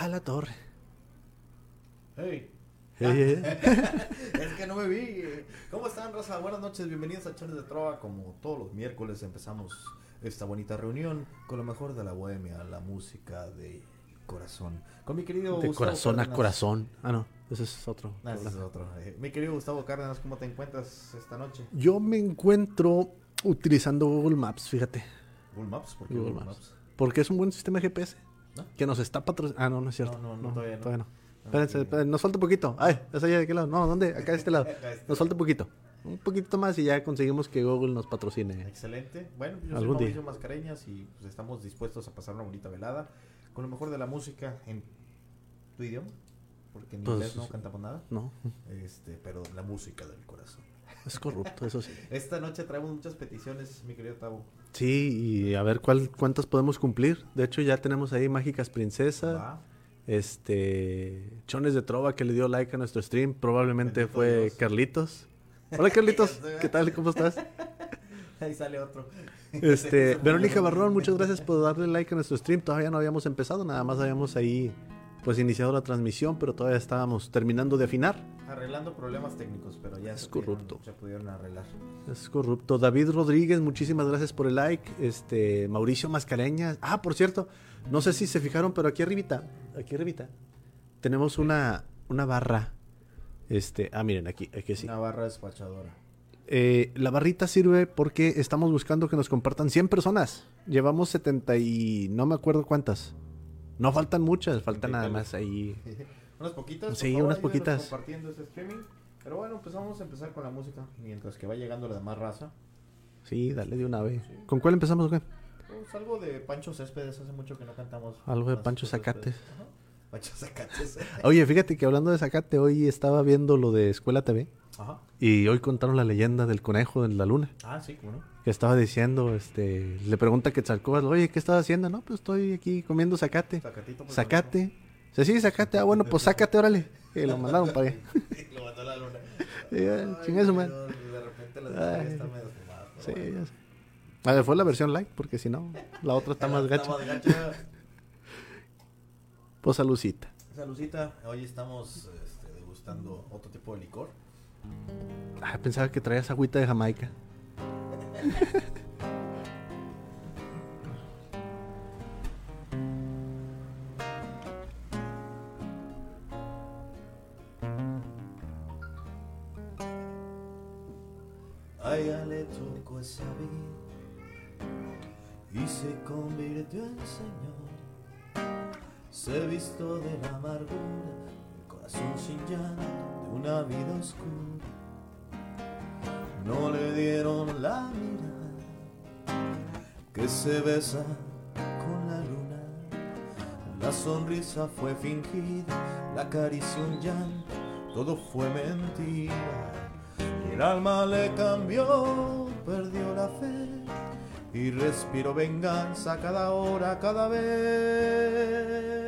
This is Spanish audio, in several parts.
Ah, la torre. Hey. Hey, hey. es que no me vi. ¿Cómo están, Rosa? Buenas noches, bienvenidos a Chones de Trova. Como todos los miércoles empezamos esta bonita reunión con lo mejor de la bohemia, la música de corazón. Con mi querido De Gustavo corazón a Cárdenas. corazón. Ah, no, ese es otro. Ah, ese es otro. Eh, mi querido Gustavo Cárdenas, ¿cómo te encuentras esta noche? Yo me encuentro utilizando Google Maps, fíjate. Google Maps, ¿por qué Google Google, Maps. Maps? Porque es un buen sistema GPS. ¿No? Que nos está patrocinando. Ah, no, no es cierto. No, no, no, todavía no. Espérense, Ok. espérense, nos falta un poquito. Ay, ¿es allá de qué lado? No, ¿dónde? Acá de este lado. Este Nos falta un poquito. Un poquito más y ya conseguimos que Google nos patrocine. Excelente. Bueno, yo soy Algún día. Mauricio Mascareñas y pues, estamos dispuestos a pasar una bonita velada con lo mejor de la música en tu idioma, porque en Pues, inglés no cantamos nada, No, este, pero la música del corazón. es corrupto, eso sí. Esta noche traemos muchas peticiones, mi querido Tavo. Sí, y a ver cuál, cuántas podemos cumplir. De hecho, ya tenemos ahí Mágicas Princesa. Este. Chones de Trova que le dio like a nuestro stream. Probablemente Bendito fue Dios. Carlitos. Hola Carlitos, ¿qué tal? ¿Cómo estás? Ahí sale otro. Este, Verónica Barrón, muchas gracias por darle like a nuestro stream. Todavía no habíamos empezado, nada más habíamos ahí pues iniciado la transmisión, pero todavía estábamos terminando de afinar. Arreglando problemas técnicos, pero ya Es se pudieron- corrupto. se pudieron arreglar. Es corrupto. David Rodríguez, muchísimas gracias por el like. Este, Mauricio Mascareñas. Ah, por cierto, no sé si se fijaron, pero aquí arribita, aquí arribita, tenemos una, una barra. Este, ah, miren, aquí, aquí sí. Una barra despachadora. Eh, la barrita sirve porque estamos buscando que nos compartan 100 personas. Llevamos 70 y no me acuerdo cuántas. No faltan muchas, faltan nada más ahí. unas poquitas. Sí, favor, unas poquitas. Compartiendo este streaming. Pero bueno, pues vamos a empezar con la música mientras que va llegando la demás raza. Sí, dale de una vez. ¿Con cuál empezamos o qué? Pues algo de Pancho Céspedes, hace mucho que no cantamos. Algo de Pancho. Zacates. Ajá. Pancho Zacates. Oye, fíjate que hablando de Zacate, hoy estaba viendo lo de Escuela TV Ajá. y hoy contaron la leyenda del conejo en la luna. Ah, sí, cómo no. Que estaba diciendo, este, le pregunta a Quetzalcóatl, oye, ¿qué estás haciendo? No, pues estoy aquí comiendo zacate. Zacatito. pues, Zacate. Sí, sí, zacate. Ah, bueno, pues sácate, órale. Y lo mandaron para allá. Lo mandó a la luna. Sí, ya, Ay, chingue su madre. pero De repente las Ay. están medio fumadas. Sí, bueno. ya sé. A ver, fue la versión light, porque si no, la otra está más gacha. más gacha. Pues salucita. Salucita, hoy estamos este, degustando otro tipo de licor. Ah, pensaba que traías agüita de Jamaica. A ella le tocó esa vida y se convirtió en Señor. Se vistió de la amargura, el corazón sin llanto de una vida oscura. No le dieron la mirada que se besa con la luna. La sonrisa fue fingida, la caricia un llanto, todo fue mentira. Y el alma le cambió, perdió la fe y respiró venganza cada hora, cada vez.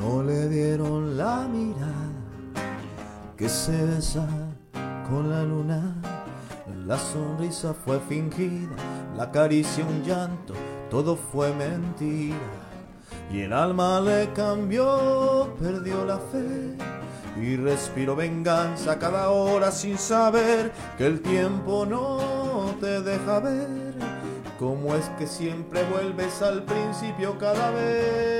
No le dieron la mirada que se besa con la luna. La sonrisa fue fingida, la caricia un llanto, todo fue mentira. Y el alma le cambió, perdió la fe y respiró venganza cada hora sin saber que el tiempo no te deja ver. ¿Cómo es que siempre vuelves al principio cada vez?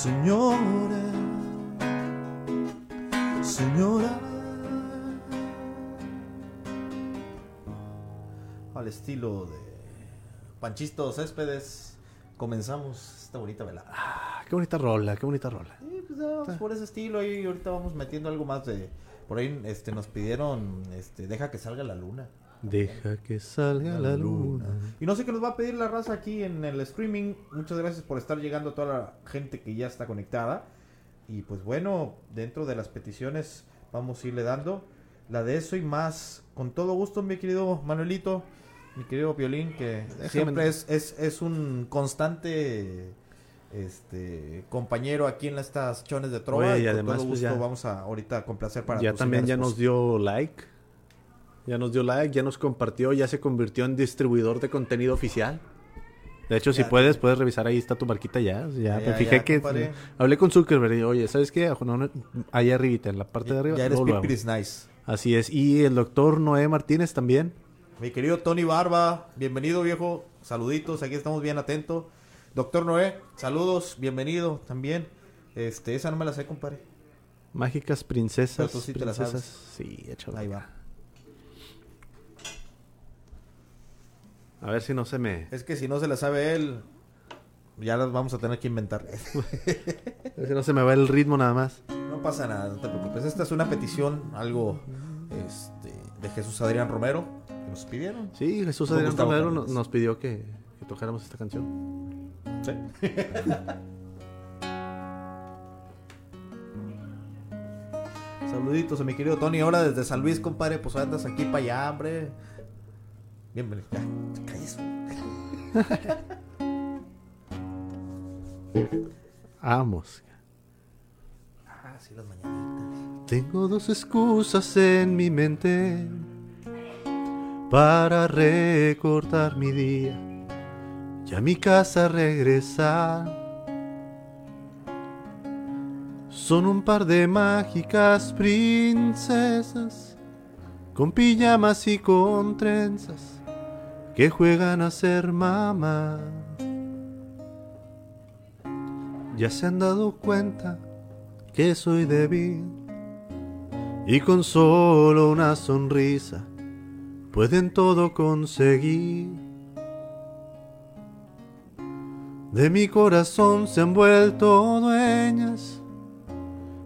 Señora, señora. Al estilo de Panchito Céspedes, comenzamos esta bonita velada. Ah, qué bonita rola, qué bonita rola. Sí, pues por ese estilo y ahorita vamos metiendo algo más de... Por ahí este, nos pidieron, este, deja que salga la luna. Deja que salga la luna. Y no sé qué nos va a pedir la raza aquí en el streaming. Muchas gracias por estar llegando a toda la gente que ya está conectada. Y pues bueno, dentro de las peticiones vamos a irle dando la de eso y más. Con todo gusto, mi querido Manuelito, mi querido Violín, que siempre es, es, es un constante este compañero aquí en estas chones de trova. Oye, y con además, todo pues, gusto ya- vamos a ahorita complacer para Ya también ya nos dio like. Ya nos dio like, ya nos compartió, ya se convirtió en distribuidor de contenido oficial. De hecho, si puedes, puedes revisar ahí está tu marquita ya. Ya, Ya, me fijé ya, que compadre. hablé con Zuckerberg y oye, ¿sabes qué? Ahí arribita, en la parte de arriba. Ya eres Nice. Así es. Y el doctor Noé Martínez también. Mi querido Tony Barba, bienvenido viejo, saluditos, aquí estamos bien atentos. Doctor Noé, saludos, bienvenido también. Este, esa no me la sé, compadre. Mágicas princesas. Pero tú sí te la princesas. sabes. Sí. Ahí va. A ver si no se me. Es que si no se la sabe él, ya las vamos a tener que inventar. a ver si no se me va el ritmo nada más. no pasa nada, no te preocupes. Esta es una petición, algo este, de Jesús Adrián Romero, que nos pidieron. Sí, Jesús Adrián Romero no- Fernández. nos pidió que, que tocáramos esta canción. Sí. Saluditos a mi querido Tony, ahora desde San Luis, compadre, pues andas aquí para allá, hombre. Bienvenido. Ya. Vamos. Ah, sí, las mañanitas. Tengo dos excusas en mi mente para recortar mi día y a mi casa regresar. Son un par de mágicas princesas con pijamas y con trenzas que juegan a ser mamá. Ya se han dado cuenta que soy débil y con solo una sonrisa pueden todo conseguir. De mi corazón se han vuelto dueñas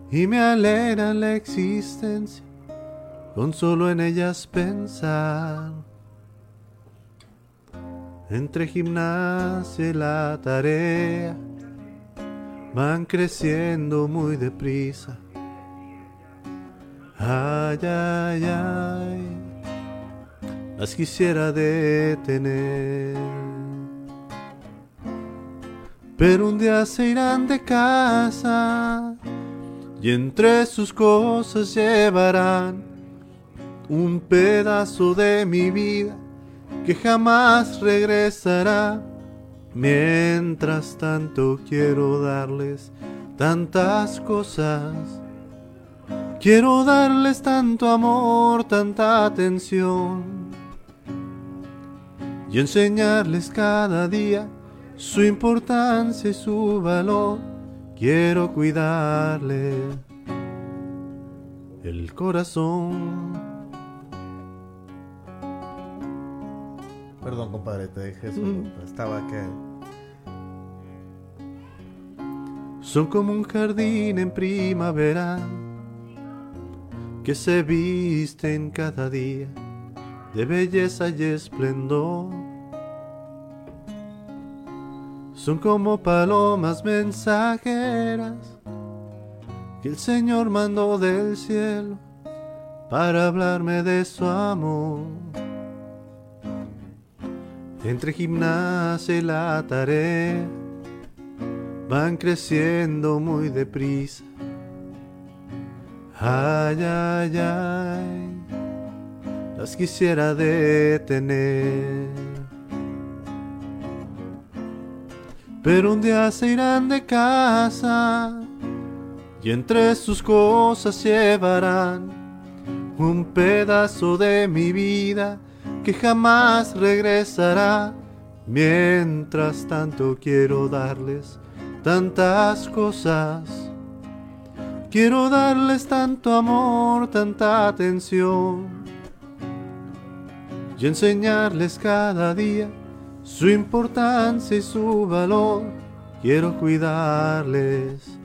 y me alegran la existencia con solo en ellas pensar. Entre gimnasia y la tarea van creciendo muy deprisa. Ay, ay, ay, las quisiera detener. Pero un día se irán de casa y entre sus cosas llevarán un pedazo de mi vida que jamás regresará. Mientras tanto quiero darles tantas cosas. Quiero darles tanto amor, tanta atención. Y enseñarles cada día su importancia y su valor. Quiero cuidarles el corazón. Perdón, compadre, te dejé eso. Mm. Estaba que. Son como un jardín en primavera que se visten cada día de belleza y esplendor. Son como palomas mensajeras que el Señor mandó del cielo para hablarme de su amor. Entre gimnasia y la tarea van creciendo muy deprisa. Ay, ay, ay, las quisiera detener. Pero un día se irán de casa y entre sus cosas llevarán un pedazo de mi vida que jamás regresará. Mientras tanto quiero darles tantas cosas. Quiero darles tanto amor, tanta atención. Y enseñarles cada día su importancia y su valor. Quiero cuidarles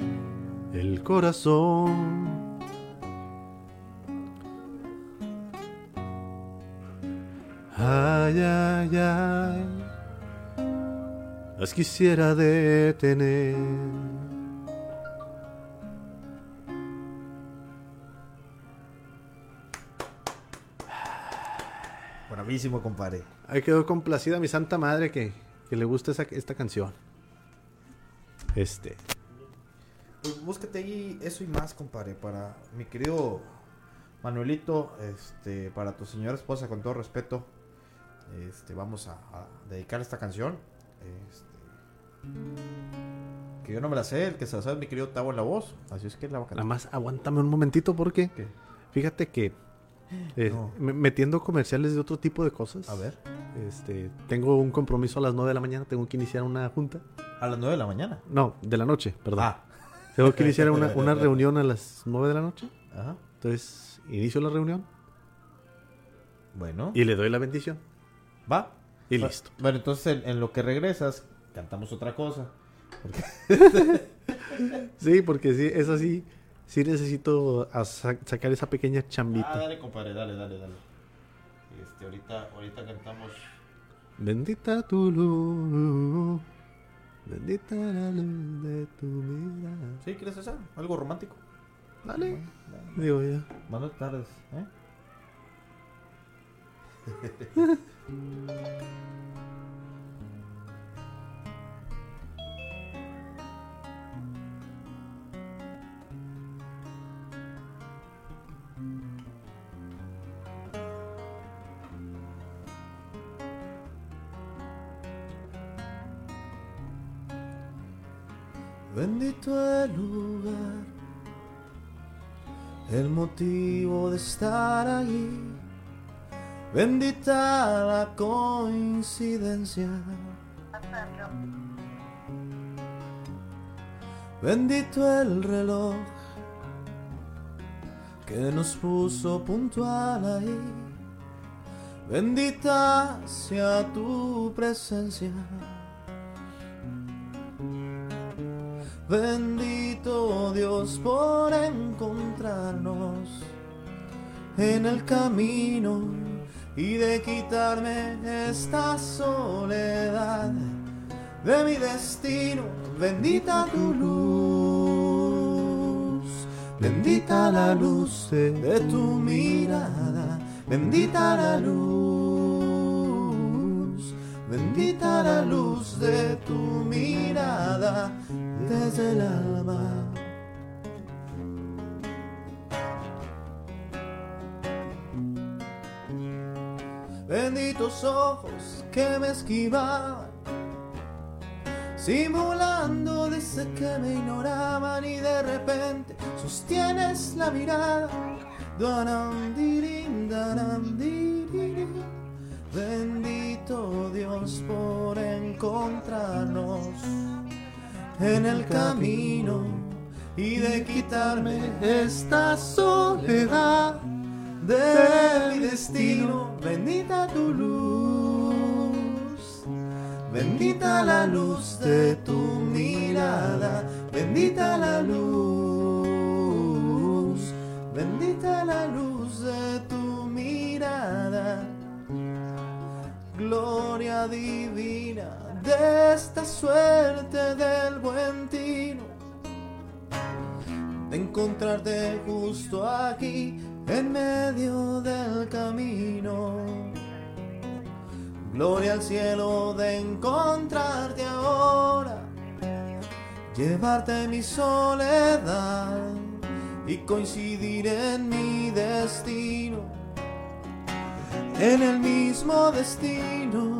el corazón. Ay, ay, ay, las quisiera detener. Bravísimo, compadre. Ahí quedó complacida mi santa madre que, que le gusta esa- esta canción. Este. Pues búsquete ahí eso y más, compadre, para mi querido Manuelito, este, para tu señora esposa, con todo respeto, este, vamos a, a dedicar esta canción. Este, que yo no me la sé, el que se la sabe es mi querido Tavo en la voz, así es que la a Nada más aguántame un momentito porque ¿Qué? fíjate que eh, No. metiendo comerciales de otro tipo de cosas. A ver, Este, tengo un compromiso a las 9 de la mañana, tengo que iniciar una junta. a las 9 de la mañana. No, de la noche, perdón. Ah, Tengo que iniciar una, una reunión a las 9 de la noche. ajá. Entonces, inicio la reunión Bueno, y le doy la bendición. Va. Y listo. Bueno, entonces en, en lo que regresas, cantamos otra cosa. Sí, porque sí, es así. Sí necesito sacar esa pequeña chambita. Ah, dale, compadre, dale, dale, dale. Este, ahorita, ahorita cantamos. Bendita tu luz. Bendita la luz de tu mirada. ¿Sí? ¿Quieres esa? ¿Algo romántico? Dale. Bueno, dale. Digo ya. Buenas tardes, ¿eh? Bendito el lugar, el motivo de estar allí. Bendita la coincidencia. Bendito el reloj que nos puso puntual ahí. Bendita sea tu presencia. Bendito Dios por encontrarnos en el camino y de quitarme esta soledad de mi destino. Bendita tu luz, bendita la luz de tu mirada, bendita la luz, bendita la luz de tu mirada desde el alma. Ojos que me esquivaban, simulando desde que me ignoraban y de repente sostienes la mirada. Danam. Bendito Dios por encontrarnos en el camino y de quitarme esta soledad de mi destino. Bendita tu luz, bendita la luz de tu mirada, bendita la luz, bendita la luz de tu mirada. Gloria divina de esta suerte del buen tino de encontrarte justo aquí en medio del camino. Gloria al cielo de encontrarte ahora, llevarte mi soledad y coincidir en mi destino, en el mismo destino.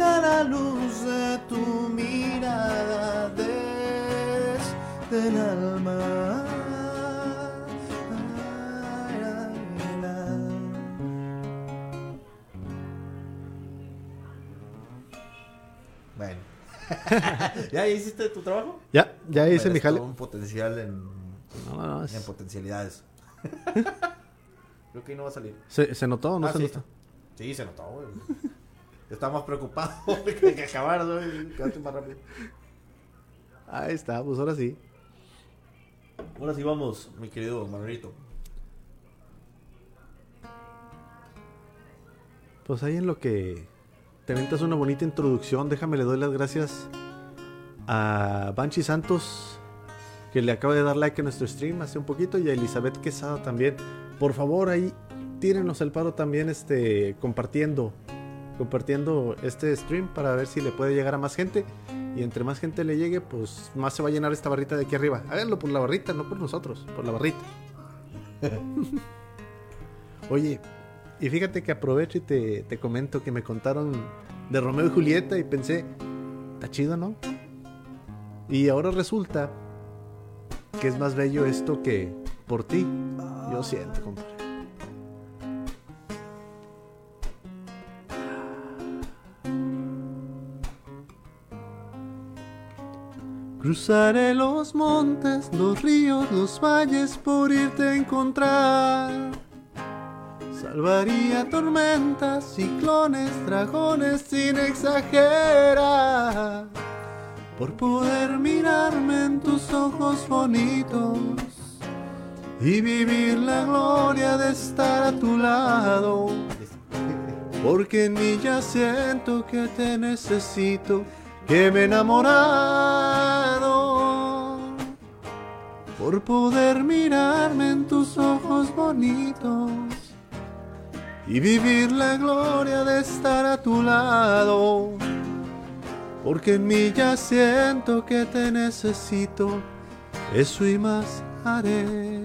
Bendita la luz de tu mirada desde el alma. Bueno. ¿Ya hiciste tu trabajo? Ya, ya hice Eres mi jale. un potencial en, No, no, no, es- en potencialidades. Creo que ahí no va a salir. ¿Se, se notó o no Ah, se sí. notó? Sí, se notó, güey. Estaba más preocupado de que acabar. Quédate más rápido. Ahí está, pues ahora sí. Ahora sí vamos, mi querido Manuelito. Pues ahí en lo que te aventas una bonita introducción, déjame le doy las gracias a Banchi Santos, que le acaba de dar like a nuestro stream hace un poquito, y a Elizabeth Quesada también. Por favor, ahí tírenos el paro también este compartiendo compartiendo este stream para ver si le puede llegar a más gente. Y entre más gente le llegue pues más se va a llenar esta barrita de aquí arriba. Háganlo por la barrita no por nosotros por la barrita. Oye y fíjate que aprovecho y te, te comento que me contaron de Romeo y Julieta y pensé está chido no y ahora resulta que es más bello esto que por ti. Yo siento compadre Cruzaré los montes, los ríos, los valles por irte a encontrar. Salvaría tormentas, ciclones, dragones sin exagerar. Por poder mirarme en tus ojos bonitos y vivir la gloria de estar a tu lado. Porque en mí ya siento que te necesito, que me he enamorado. Por poder mirarme en tus ojos bonitos y vivir la gloria de estar a tu lado. Porque en mí ya siento que te necesito, eso y más haré.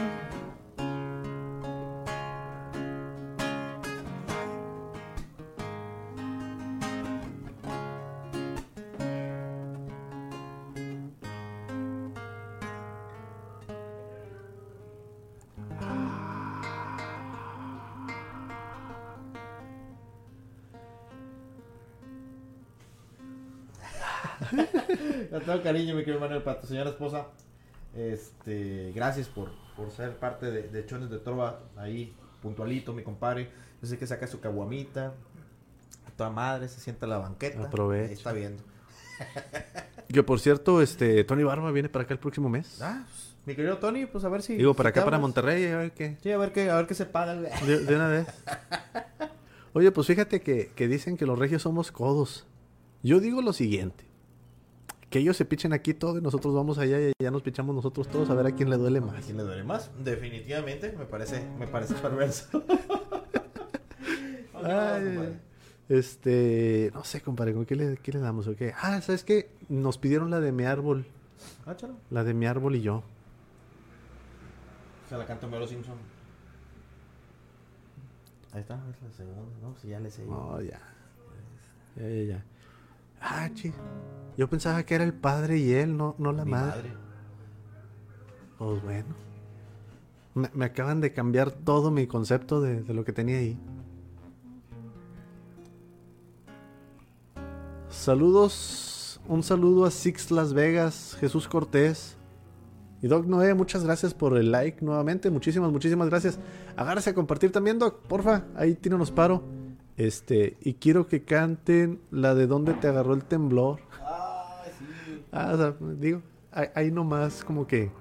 Con todo cariño, mi querido Manuel, para tu señora esposa. Este, gracias por, por ser parte de, de Chones de Trova. Ahí, puntualito, mi compadre. Yo sé que saca su caguamita. A toda madre, se sienta en la banqueta. Aprovecha. Ahí está viendo. Que por cierto, este Tony Barba viene para acá el próximo mes. Ah, pues, mi querido Tony, pues a ver si. Digo, para acá, para. Monterrey, a ver qué. Sí, a ver qué, a ver qué se paga. De, de una vez. Oye, pues fíjate que, que dicen que los regios somos codos. Yo digo lo siguiente. Que ellos se pichen aquí todo y nosotros vamos allá y ya nos pichamos nosotros todos a ver a quién le duele ¿A más. quién le duele más? Definitivamente, me parece, me parece perverso. Ay, Este, no sé, compadre, ¿con qué le, qué le damos o qué? Ah, ¿sabes qué? Nos pidieron la de mi árbol. Ah, chalo. La de mi árbol y yo. Se la canta Mero Simpson. Ahí está, es la segunda, ¿no? Si ya le sé. Oh, ya. Ya, ya, ya. Ah, chi. Yo pensaba que era el padre y él, no, no la Mi madre. madre. Pues bueno. Me, me acaban de cambiar todo mi concepto de, de lo que tenía ahí. Saludos. Un saludo a Six Las Vegas, Jesús Cortés. Y Doc Noé, muchas gracias por el like nuevamente. Muchísimas, muchísimas gracias. Agárrese a compartir también, Doc, porfa. Ahí tíranos paro. Este, y quiero que canten la de dónde te agarró el temblor. Ah, sí. Ah, o sea, digo, ahí, ahí nomás como que.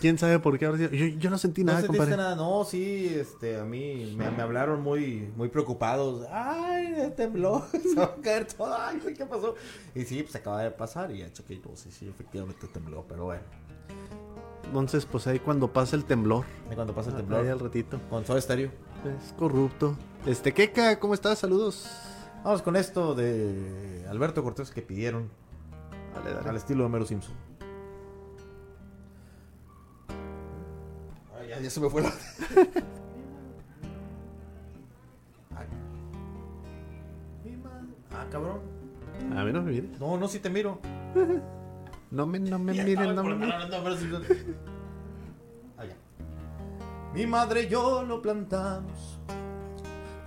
¿Quién sabe por qué? Yo, yo no sentí nada, no sentiste compadre. nada, no, sí, este, a mí me, me hablaron muy, muy preocupados. Ay, tembló, se va a caer todo, ay, ¿qué pasó? Y sí, pues acaba de pasar y ya chequé todo, sí, sí, efectivamente tembló, pero bueno, Entonces, pues ahí cuando pasa el temblor. de cuando pasa el Ahí temblor, al ratito. con Soda Stereo. Es corrupto. Este, Keka, ¿cómo estás? Saludos. Vamos con esto de Alberto Cortés que pidieron Dale, al estilo de Mero Simpson. Ay, ya, ya se me fue la... Ay. Mi madre. Ah, cabrón. A mí no me mires. No, no, sí te miro. No me, no me miren, no me miren. Ah, ya. Mi madre y yo lo plantamos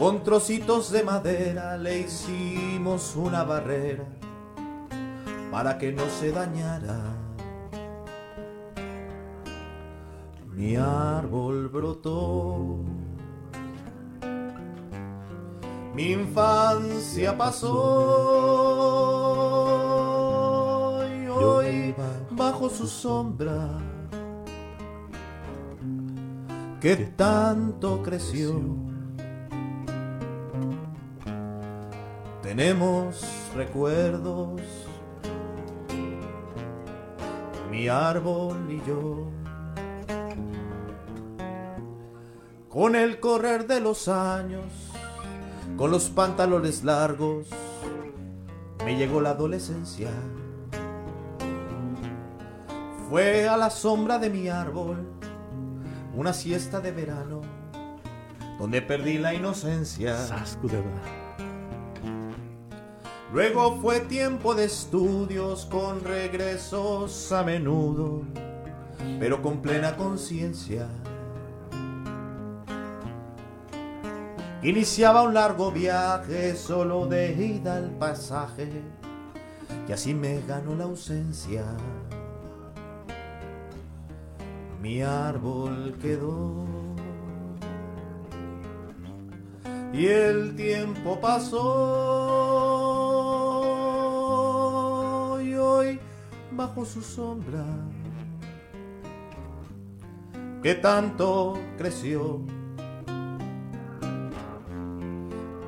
Con trocitos de madera le hicimos una barrera para que no se dañara. Mi árbol brotó. Mi infancia pasó y hoy bajo su sombra que tanto creció. Tenemos recuerdos, mi árbol y yo. Con el correr de los años, con los pantalones largos, me llegó la adolescencia. Fue a la sombra de mi árbol una siesta de verano, donde perdí la inocencia. Luego fue tiempo de estudios con regresos a menudo, pero con plena conciencia. Iniciaba un largo viaje solo de ida al pasaje, y así me ganó la ausencia. Mi árbol quedó y el tiempo pasó bajo su sombra. Que tanto creció.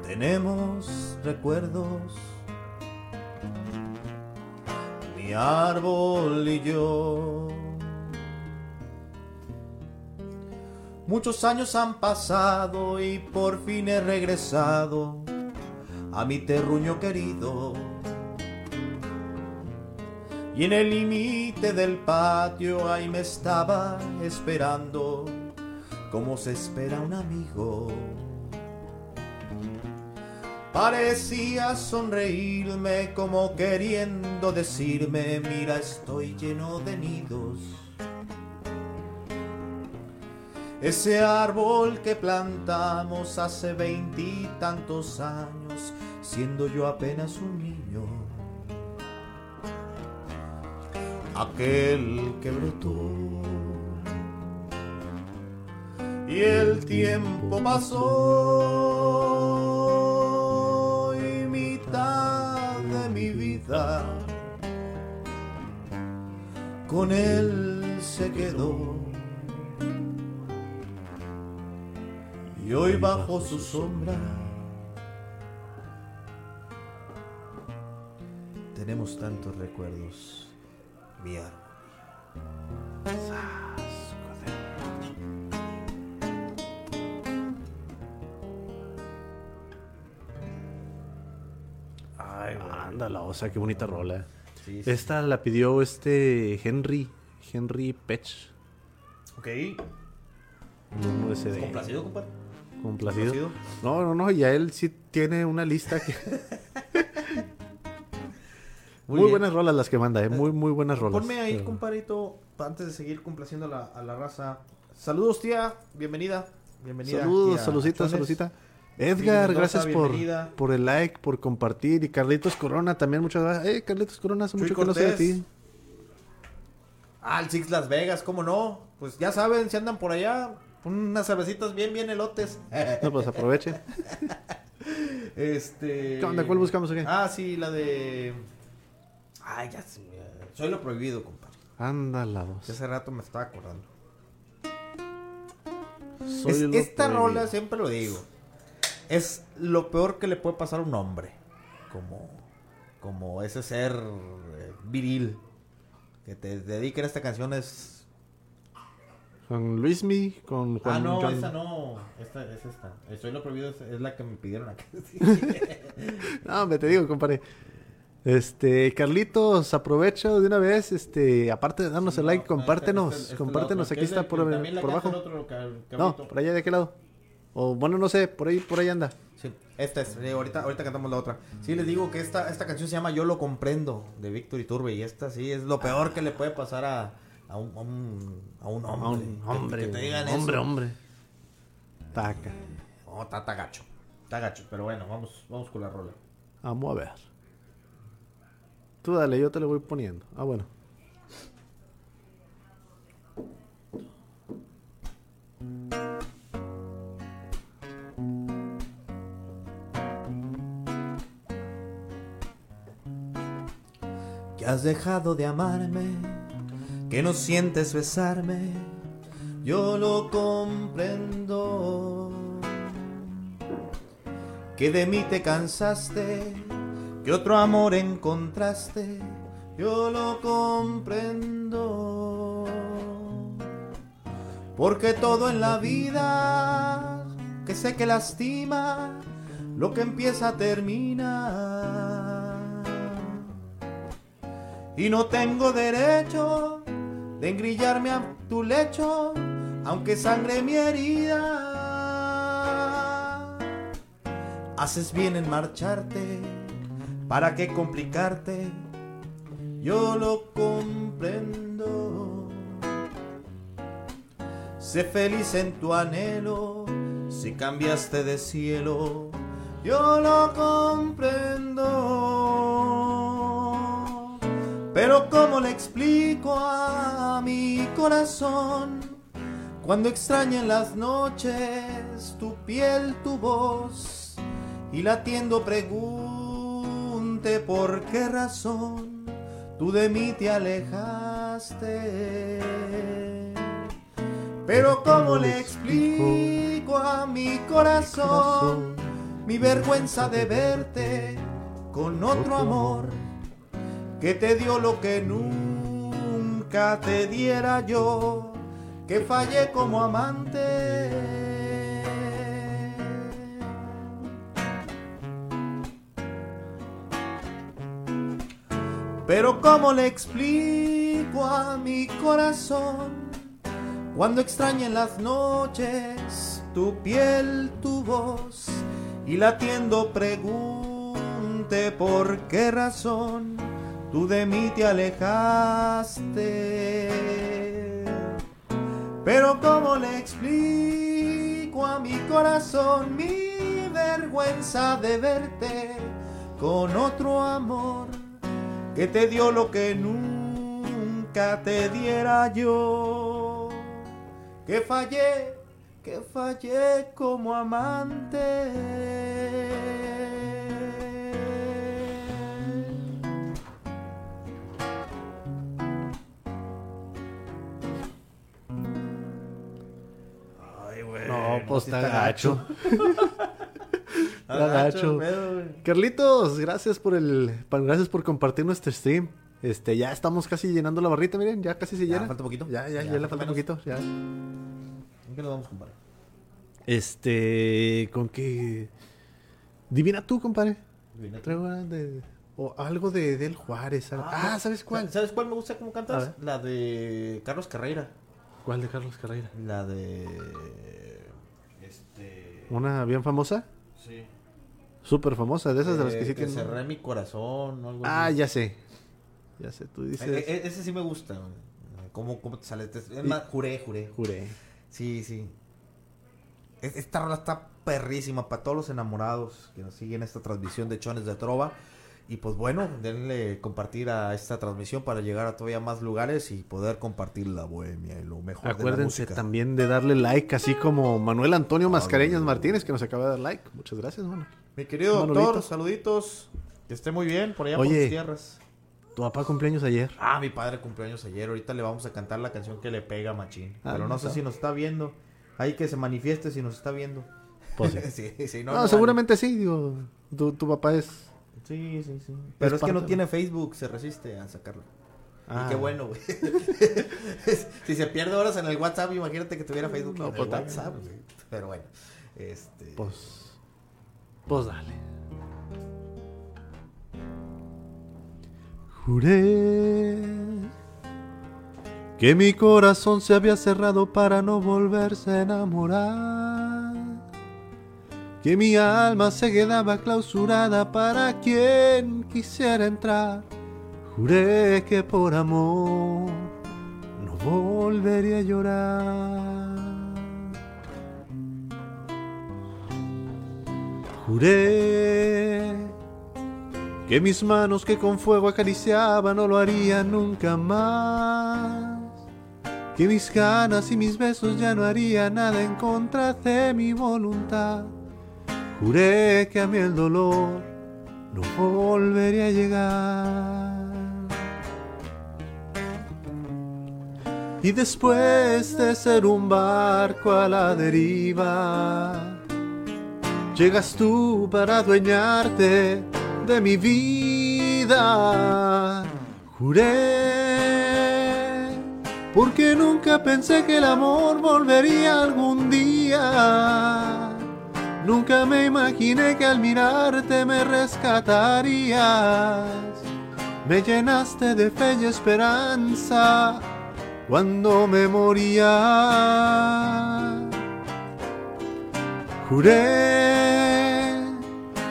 Tenemos recuerdos. Mi árbol y yo. Muchos años han pasado y por fin he regresado a mi terruño querido. Y en el límite del patio ahí me estaba esperando, como se espera un amigo. Parecía sonreírme como queriendo decirme, mira estoy lleno de nidos. Ese árbol que plantamos hace veintitantos años, siendo yo apenas un niño. aquel que brotó. Y el tiempo pasó y mitad de mi vida con él se quedó. Y hoy bajo su sombra tenemos tantos recuerdos mi árbol. Ay, anda la osa, qué bonita rola. Sí, sí. Esta la pidió este Henry, Henry Pech. Ok. CD. ¿Complacido, compadre? Complacido. ¿Complacido? No, no, no, y a él sí tiene una lista que... muy buenas rolas las que manda, eh. Muy, muy buenas rolas. Ponme ahí, Pero- compadrito, pa- antes de seguir complaciendo a la, a la raza. Saludos, tía. Bienvenida. Bienvenida. Saludos, aquí a saludcita, Chones. saludcita. Miguel Edgar, Mendoza, gracias por, bienvenida. por el like, por compartir. Y Carlitos Corona también, muchas gracias. Eh, Carlitos Corona, hace Chuy mucho que no sé de ti. Ah, el Six Las Vegas, ¿cómo no? Pues ya saben, si andan por allá, unas cervecitas bien, bien elotes. No, pues aproveche. este. ¿Qué onda? ¿Cuál buscamos aquí? Ah, sí, la de. Ay, ya se me- Soy lo prohibido, compadre. Anda la voz. Hace rato me estaba acordando. Soy Es- lo esta prohibido. rola, siempre lo digo, es lo peor que le puede pasar a un hombre. Como, como ese ser eh, viril. Que te dediquen a esta canción es... Con Luismi, con Juan ah, no, John- esa no. Esta es esta. El Soy lo prohibido es, es la que me pidieron aquí. No, me te digo, compadre. Este, Carlitos, aprovecha de una vez, este, aparte de darnos el like, compártenos, compártenos, aquí está por, por abajo. No, por allá de aquel lado. O bueno, no sé, por ahí, por ahí anda. Sí, esta es, eh, ahorita, ahorita cantamos la otra. Sí, les digo que esta, esta canción se llama Yo lo comprendo, de Víctor Iturbe, y esta sí es lo peor que le puede pasar a, a, un, a, un, a un hombre. A un Que- hombre, que te digan hombre, eso. hombre. Taca. No, está, está gacho. Está gacho, pero bueno, vamos, vamos con la rola. Vamos a ver. Tú dale, yo te lo voy poniendo. Ah, bueno. Que has dejado de amarme, que no sientes besarme, yo lo comprendo. Que de mí te cansaste, que otro amor encontraste, yo lo comprendo. Porque todo en la vida que sé que lastima, lo que empieza termina. Y no tengo derecho de engrillarme a tu lecho, aunque sangre mi herida. Haces bien en marcharte, ¿para qué complicarte? Yo lo comprendo. Sé feliz en tu anhelo, si cambiaste de cielo, yo lo comprendo. Pero ¿cómo le explico a mi corazón cuando extraña en las noches tu piel, tu voz y latiendo por qué razón tú de mí te alejaste? Pero ¿cómo le explico a mi corazón mi vergüenza de verte con otro amor que te dio lo que nunca te diera yo, que fallé como amante? Pero ¿cómo le explico a mi corazón cuando extraña en las noches tu piel, tu voz y latiendo pregunte por qué razón tú de mí te alejaste? Pero ¿cómo le explico a mi corazón mi vergüenza de verte con otro amor que te dio lo que nunca te diera yo. Que fallé, que fallé como amante. Ay, güey. No, pues está gacho. Gacho. el pedo, güey. Carlitos, gracias por el, gracias por compartir nuestro stream. Este, ya estamos casi llenando la barrita, miren, ya casi se Ya, llena. falta poquito. Ya, ya, ya, Ya, le falta falta poquito, ya. ¿En qué nos vamos, compadre? Este, con que Divina tú, compadre. Divina. Traigo de o algo de Del Juárez. algo- Ah, ¿sabes cuál? ¿Sabes cuál me gusta cómo cantas? La de Carlos Carreira. ¿Cuál de Carlos Carrera? La de. Este. Una bien famosa, Sí. Súper famosa, de esas de las que sí que tienen. cerré mi corazón o algo Ah, así. ya sé. Ya sé, tú dices. e- ese sí me gusta. ¿Cómo, cómo te sale? Es más, juré, juré. Juré. Sí, sí. Es- Esta rola está perrísima para todos los enamorados que nos siguen esta transmisión de Chones de Trova. Y pues bueno, denle compartir a esta transmisión para llegar a todavía más lugares y poder compartir la bohemia y lo mejor de la Acuérdense también de darle like, así como Manuel Antonio Mascareñas. Martínez, que nos acaba de dar like. Muchas gracias, mano. Mi querido Manolito. doctor, saluditos. Que esté muy bien por allá por tus tierras. Tu papá cumpleaños ayer. Ah, mi padre cumpleaños ayer. Ahorita le vamos a cantar la canción que le pega a Machín. Ah, Pero no sé si nos está viendo. Hay que se manifieste si nos está viendo. Pues sí. sí, sí, No, seguramente sí, digo. Tu, tu papá es. Sí, sí, sí. Pero es, que no tiene Facebook, se resiste a sacarlo. Ah. Y qué bueno, güey. si se pierde horas en el WhatsApp, imagínate que tuviera Facebook No, en pues, el también. WhatsApp. Pero bueno, este... Pues. Pues dale. Juré que mi corazón se había cerrado para no volverse a enamorar. Que mi alma se quedaba clausurada para quien quisiera entrar. Juré que por amor no volvería a llorar. Juré que mis manos que con fuego acariciaban no lo harían nunca más. Que mis ganas y mis besos ya no harían nada en contra de mi voluntad. Juré que a mí el dolor no volvería a llegar. Y después de ser un barco a la deriva, llegas tú para adueñarte de mi vida. Juré, porque nunca pensé que el amor volvería algún día. Nunca me imaginé que al mirarte me rescatarías. Me llenaste de fe y esperanza cuando me moría. Juré,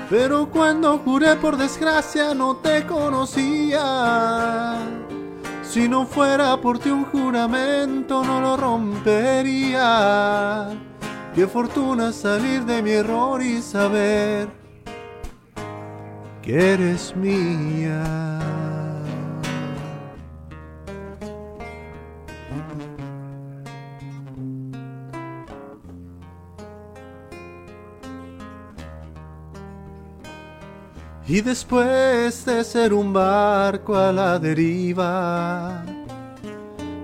pero cuando juré por desgracia no te conocía. Si no fuera por ti un juramento no lo rompería. Qué fortuna salir de mi error y saber que eres mía. Y después de ser un barco a la deriva,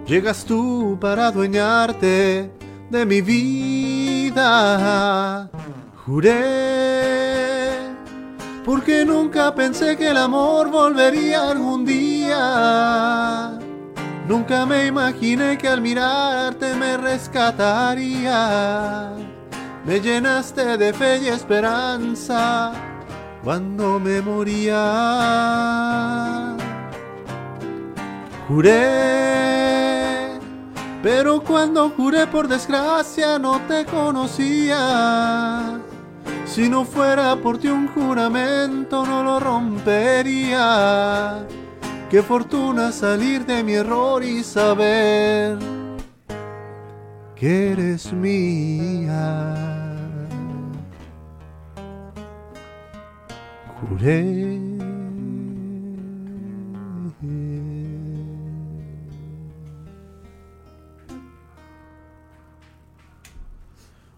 llegas tú para adueñarte de mi vida. Juré, porque nunca pensé que el amor volvería algún día. Nunca me imaginé que al mirarte me rescataría. Me llenaste de fe y esperanza cuando me moría. Juré, pero cuando juré por desgracia no te conocía. Si no fuera por ti un juramento no lo rompería. Qué fortuna salir de mi error y saber que eres mía. Juré.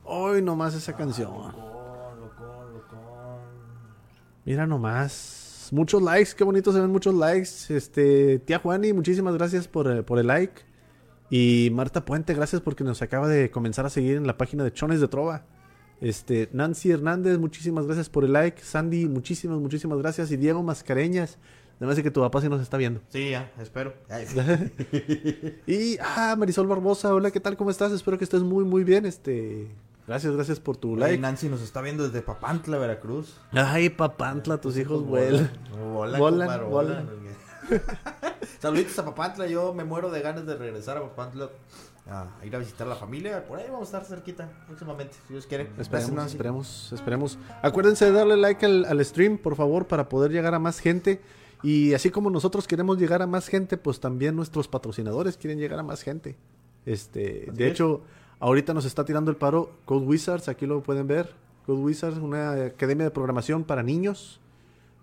Hoy nomás esa canción. Mira nomás. Muchos likes, qué bonito se ven muchos likes. Este, tía Juani, muchísimas gracias por, eh, por el like. Y Marta Puente, gracias porque nos acaba de comenzar a seguir en la página de Chones de Trova. Este, Nancy Hernández, muchísimas gracias por el like. Sandy, muchísimas, muchísimas gracias. Y Diego Mascareñas, además de que tu papá sí nos está viendo. Sí, ya, espero. Y, ah, Marisol Barbosa, hola, ¿qué tal? ¿Cómo estás? Espero que estés muy, muy bien. Este, gracias, gracias por tu like. Nancy nos está viendo desde Papantla, Veracruz. Ay, papantla, tus hijos vuelan. Compadre, volan. volan. Saluditos a Papantla. Yo me muero de ganas de regresar a Papantla a ir a visitar a la familia. Por ahí vamos a estar cerquita próximamente, si Dios quiere. Gracias, Esperemos, Nancy. esperemos, esperemos. Acuérdense de darle like al, al stream, por favor, para poder llegar a más gente. Y así como nosotros queremos llegar a más gente, pues también nuestros patrocinadores quieren llegar a más gente. Este, Así de es. hecho, ahorita nos está tirando el paro Code Wizards, aquí lo pueden ver. Code Wizards, una academia de programación para niños.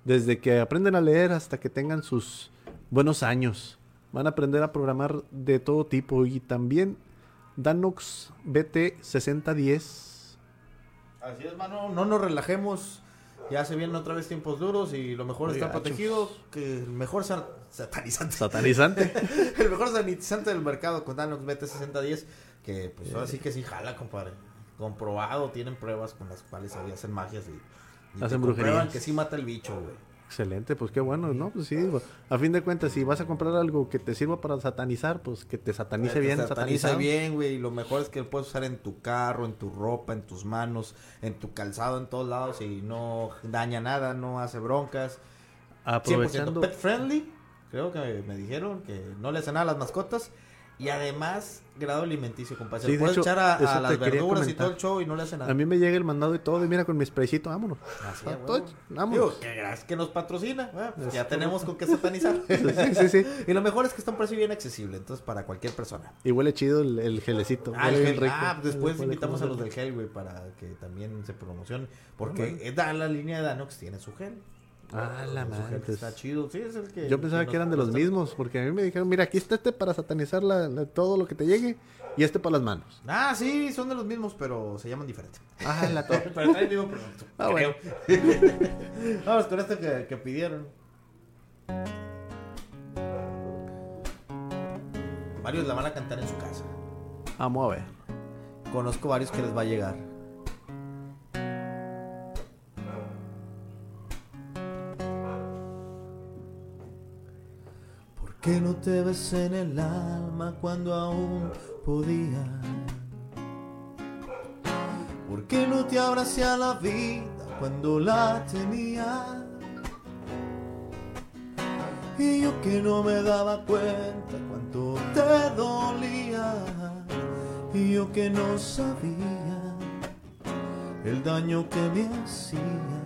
Desde que aprenden a leer hasta que tengan sus buenos años. Van a aprender a programar de todo tipo. Y también Danox BT 6010. Así es, mano. No nos relajemos. Ya se vienen otra vez tiempos duros y lo mejor está gachos. protegido que el mejor sa- satanizante. Satanizante. el mejor sanitizante del mercado con Danox BT6010 que pues ahora sí que sí jala, compadre. Comprobado, tienen pruebas con las cuales ahí hacen magias y, y Hacen que sí mata el bicho, güey. Excelente, pues qué bueno, ¿no? Pues sí, a fin de cuentas, si vas a comprar algo que te sirva para satanizar, pues que te satanice bien, sataniza satanizado. bien, güey. Y lo mejor es que lo puedes usar en tu carro, en tu ropa, en tus manos, en tu calzado, en todos lados y no daña nada, no hace broncas. 100% Aprovechando, pet friendly. Creo que me dijeron que no le hace nada a las mascotas. Y además, grado alimenticio, compadre. Se Sí, lo de puedes hecho, echar a, las verduras y todo el show y no le hace nada. a mí me llega el mandado y todo, y mira con mi spraycito, vámonos. Así, Ah, vámonos. Digo, que nos patrocina. ¿verdad? Pues Es ya correcto. tenemos con qué satanizar. Sí, sí, sí. y lo mejor es que está un precio bien accesible. Entonces, para cualquier persona. Y huele chido el, el gelecito. Ah, huele el gel. rico. Ah, después Huele invitamos a los del gel, güey, para que también se promocionen. Porque Bueno. eh, da- la línea de Danox tiene su gel. Ah, la Su gel madre. Está chido. Sí, es el que. Yo pensaba que eran de los mismos, porque a mí me dijeron, mira, aquí está este para satanizar la- la- todo lo que te llegue y este para las manos. Ah, sí, son de los mismos, pero se llaman diferente. Ah, la to- pero el mismo producto. Ah, creo. Vamos con esto que, que pidieron. Varios la van a cantar en su casa. Vamos a ver. Conozco varios que les va a llegar. ¿Por qué no te besé en el alma cuando aún podía? ¿Por qué no te abracé a la vida cuando la tenía? Y yo que no me daba cuenta cuánto te dolía. Y yo que no sabía el daño que me hacía.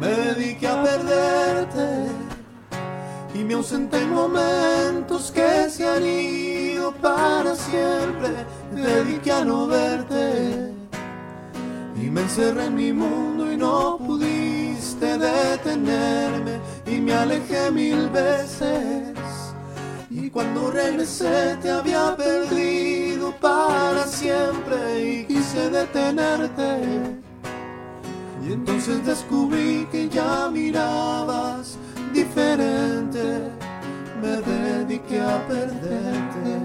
Me dediqué a perderte y me ausenté en momentos que se han ido para siempre. Me dediqué a no verte y me encerré en mi mundo y no pudiste detenerme y me alejé mil veces. Y cuando regresé te había perdido para siempre y quise detenerte. Y entonces descubrí que ya mirabas diferente. Me dediqué a perderte.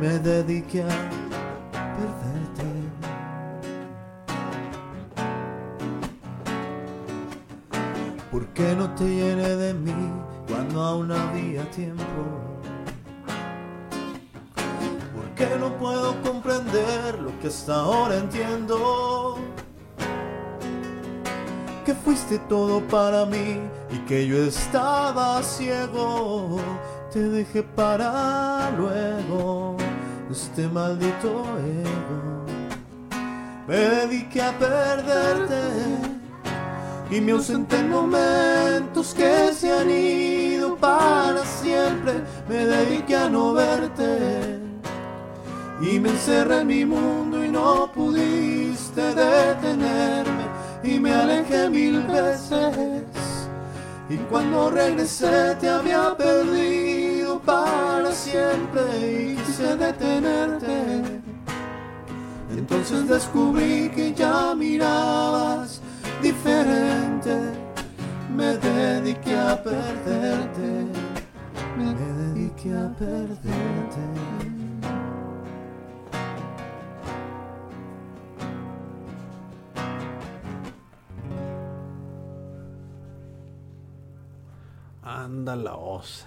Me dediqué a perderte. ¿Por qué no te llené de mí cuando aún había tiempo? ¿Por qué no puedo comprender lo que hasta ahora entiendo? Que fuiste todo para mí y que yo estaba ciego. Te dejé para luego este maldito ego. Me dediqué a perderte y me ausenté en momentos que se han ido para siempre. Me dediqué a no verte y me encerré en mi mundo y no pudiste detenerme y me alejé mil veces. Y cuando regresé te había perdido para siempre y quise detenerte. Entonces descubrí que ya mirabas diferente. Me dediqué a perderte. Me dediqué a perderte. Anda la osa.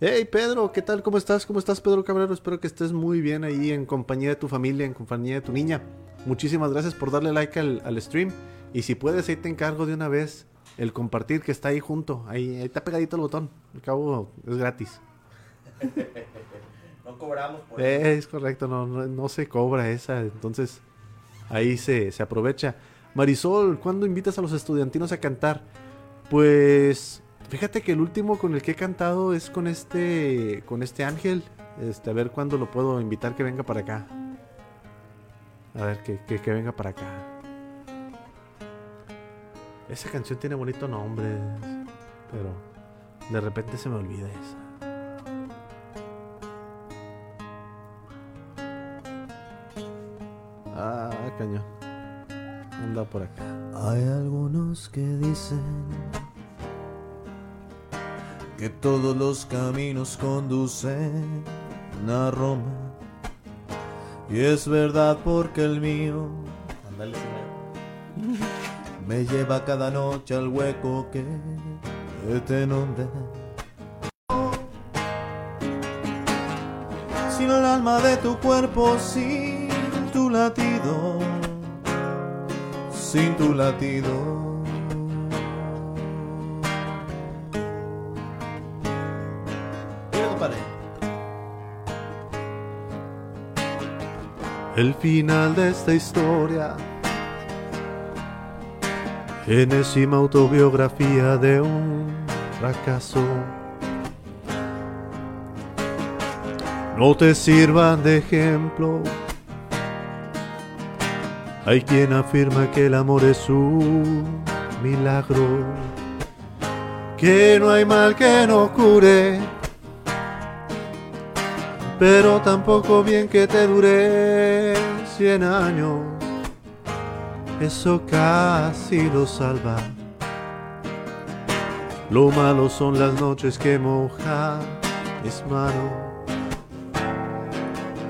Hey Pedro, ¿qué tal? ¿Cómo estás? ¿Cómo estás Pedro Cabrero? Espero que estés muy bien ahí en compañía de tu familia, en compañía de tu niña. Muchísimas gracias por darle like al, stream. Y si puedes, ahí te encargo de una vez el compartir que está ahí junto. Ahí, está pegadito el botón. Al cabo es gratis. no cobramos por eso. Es correcto, no, no, se cobra esa. Entonces ahí se, se aprovecha. Marisol, ¿cuándo invitas a los estudiantinos a cantar? Pues fíjate que el último con el que he cantado es con este con este Ángel. Este, a ver cuándo lo puedo invitar que venga para acá. A ver, que, que, venga para acá. Esa canción tiene bonito nombre, pero de repente se me olvida esa. Ah, cañón. Anda por acá. Hay algunos que dicen que todos los caminos conducen a Roma. Y es verdad porque el mío me lleva cada noche al hueco que te inunda. Sin el alma de tu cuerpo, sin tu latido, sin tu latido. el final de esta historia. Enésima autobiografía de un fracaso. No te sirvan de ejemplo. Hay quien afirma que el amor es un milagro, que no hay mal que no cure pero tampoco bien que te dure cien años. Eso casi lo salva. Lo malo son las noches que mojan mis manos.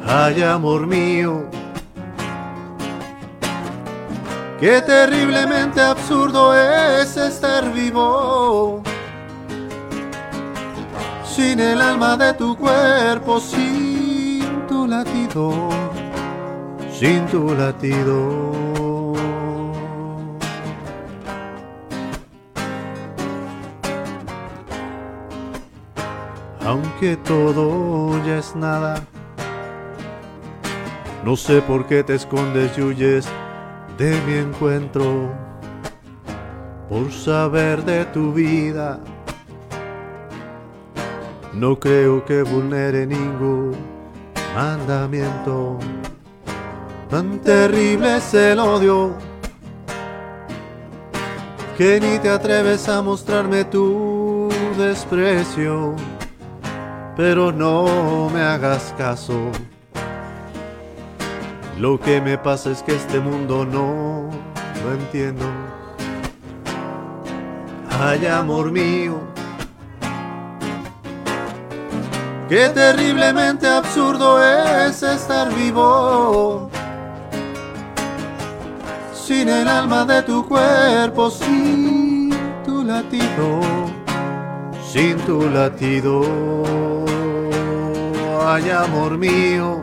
Ay, amor mío, qué terriblemente absurdo es estar vivo sin el alma de tu cuerpo, sin tu latido, sin tu latido. Aunque todo ya es nada, no sé por qué te escondes y huyes de mi encuentro, por saber de tu vida no creo que vulnere ningún mandamiento. Tan terrible es el odio que ni te atreves a mostrarme tu desprecio. Pero no me hagas caso. Lo que me pasa es que este mundo no lo entiendo. Ay, amor mío Qué terriblemente absurdo es estar vivo sin el alma de tu cuerpo, sin tu latido, sin tu latido. Ay, amor mío,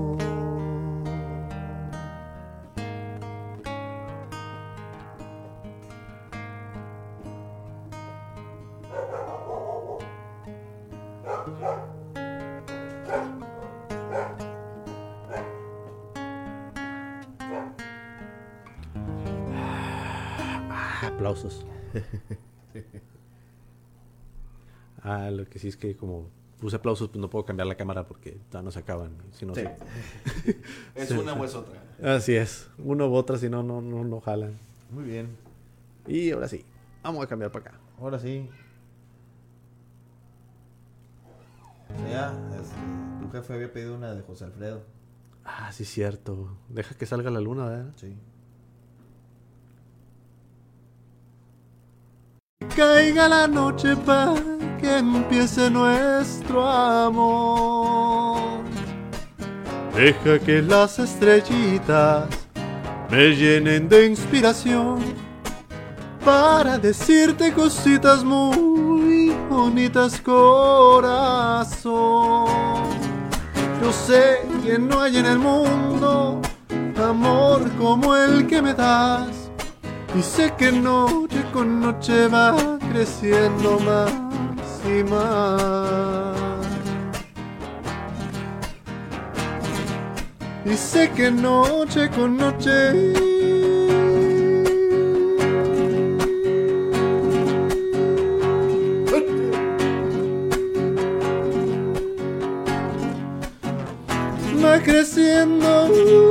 ah, lo que sí es que como puse aplausos, pues no puedo cambiar la cámara porque ya no se acaban. Si no Sí. se- es una o es otra. Así es. Uno u otra, si no, no, no, no jalan. Muy bien. Y ahora sí, vamos a cambiar para acá. Ahora sí. Ya, este, tu jefe había pedido una de José Alfredo. Ah, sí, cierto. Deja que salga la luna, ¿verdad? Sí. Caiga la noche para que empiece nuestro amor. Deja que las estrellitas me llenen de inspiración para decirte cositas muy bonitas, corazón. Yo sé que no hay en el mundo amor como el que me das. Y sé que noche con noche va creciendo más y más. Y sé que noche con noche va creciendo.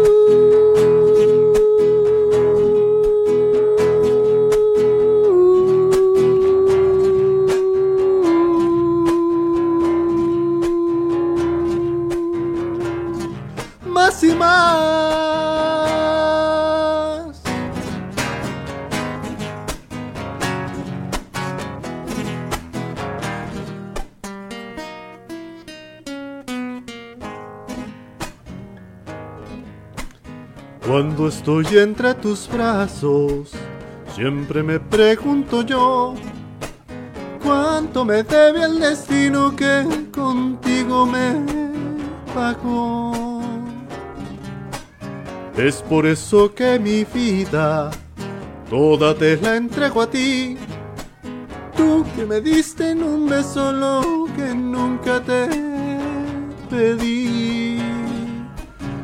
Cuando estoy entre tus brazos, siempre me pregunto yo, ¿cuánto me debe el destino que contigo me pagó? Es por eso que mi vida toda te la entrego a ti. Tú que me diste un beso lo que nunca te pedí.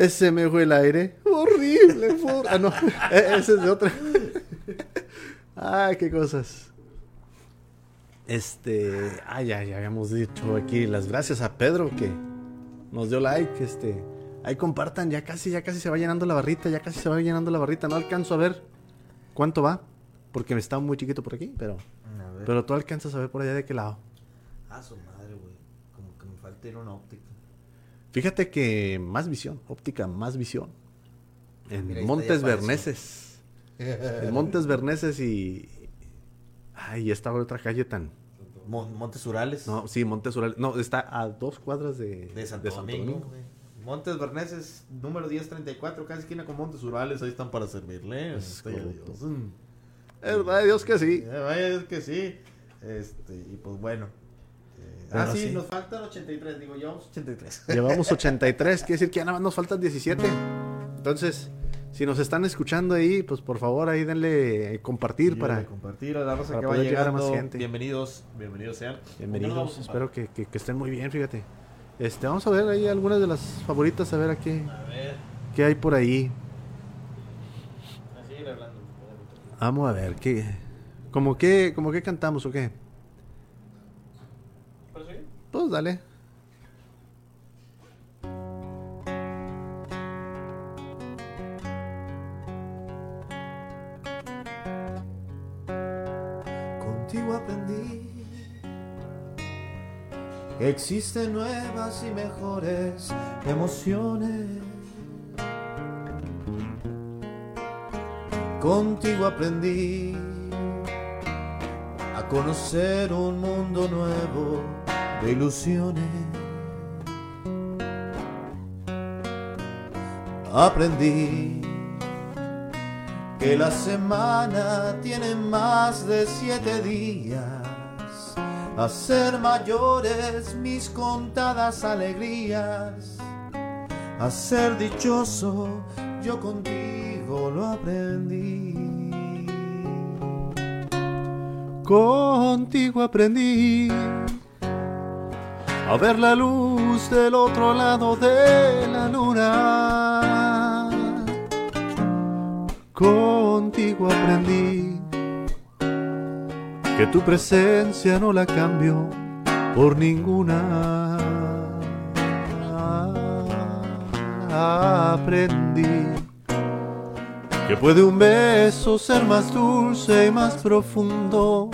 Ese me fue el aire. Horrible. Ah, no. E- Ese es de otra. ah, qué cosas. Este. Ah, ya, ya habíamos dicho aquí las gracias a Pedro que nos dio like. Este. Ahí compartan, ya casi, ya casi se va llenando la barrita, ya casi se va llenando la barrita. No alcanzo a ver cuánto va, porque me está muy chiquito por aquí, pero, pero tú alcanzas a ver por allá de qué lado. Ah, su madre, güey. Como que me falta ir a una óptica. Fíjate que más visión, óptica, más visión. En Mira, Montes. Berneses. En Montes Berneses y. Ay, esta otra calle tan. Mon- Montes Urales. No, sí, Montes Urales. No, está a dos cuadras de, De Santo, Domingo. güey. Montes Berneses, número 1034, casi esquina con Montes Urales. Ahí están para servirle. Es. Dios. Es verdad de Dios que sí. Eh, Vaya, es que sí. Este, y pues bueno. Pero ah, sí, sí. nos faltan 83. Digo, llevamos 83. Llevamos 83, quiere decir que ya nada más nos faltan 17. Entonces, si nos están escuchando ahí, pues por favor ahí denle eh, compartir Sí, para. compartir a la raza para que va poder llegar a llegando. más gente. Bienvenidos, bienvenidos sean. ¿Con qué nos Bienvenidos, espero que, que- que estén muy bien, fíjate. Este, vamos a ver ahí algunas de las favoritas, a ver a qué, compadre? A ver, qué hay por ahí. hablando. Vamos a ver, ¿qué? ¿Cómo qué, como qué cantamos o qué? Pues dale. Contigo aprendí existen nuevas y mejores emociones. Contigo aprendí a conocer un mundo nuevo de ilusiones. Aprendí que la semana tiene más de siete días, a ser mayores mis contadas alegrías, a ser dichoso yo contigo lo aprendí. Contigo aprendí a ver la luz del otro lado de la luna. Contigo aprendí que tu presencia no la cambio por ninguna. Aprendí que puede un beso ser más dulce y más profundo.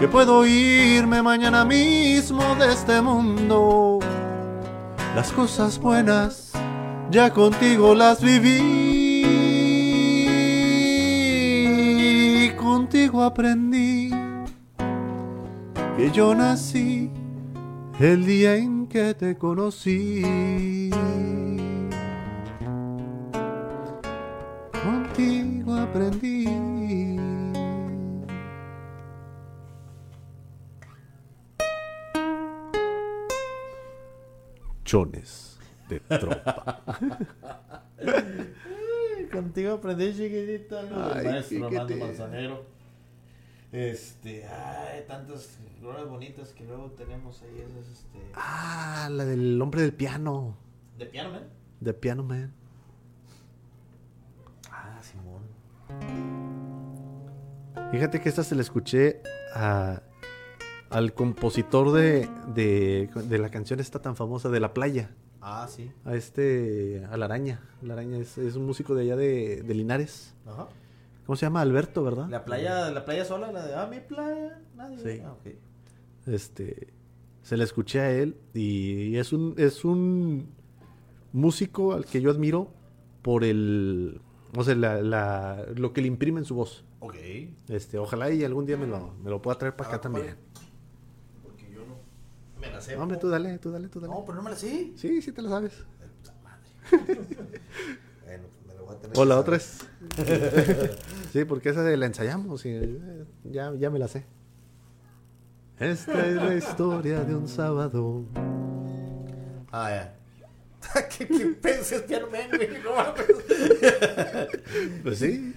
Que puedo irme mañana mismo de este mundo. Las cosas buenas ya contigo las viví. Contigo aprendí que yo nací el día en que te conocí. Contigo aprendí. De tropa. Contigo aprendí chiquitito algo del maestro Armando. Manzanero. Este, ay, tantas rolas bonitas que luego tenemos ahí, esas, este, Ah, la del hombre del piano. de piano, man. De Piano Man. Ah, Simón. Fíjate que esta se la escuché a- al compositor de, de, de la canción esta tan famosa de La Playa. Ah, sí. A este, a La Araña. La Araña es, es un músico de allá de, de Linares. Ajá. ¿Cómo se llama? Alberto, ¿verdad? La playa, la playa sola, la de, ah, mi playa, nadie. Sí. Ah, ok. Este, se la escuché a él y es un, es un músico al que yo admiro por el, o sea, la, la- lo que le imprime en su voz. Ok. Este, ojalá y algún día me lo, me lo pueda traer para acá Ah, también. vale. Porque yo no me la sé. No, hombre, tú dale, tú dale, tú dale. No, pero no me la sé. Sí, sí te lo sabes. Puta madre. bueno, pues me lo voy a tener O la saber. otra es. sí, porque esa la ensayamos y eh, ya, ya me la sé. Esta es la historia de un sábado. Ah, ya. ¿Qué, qué piano man, güey? No mames. Pues sí.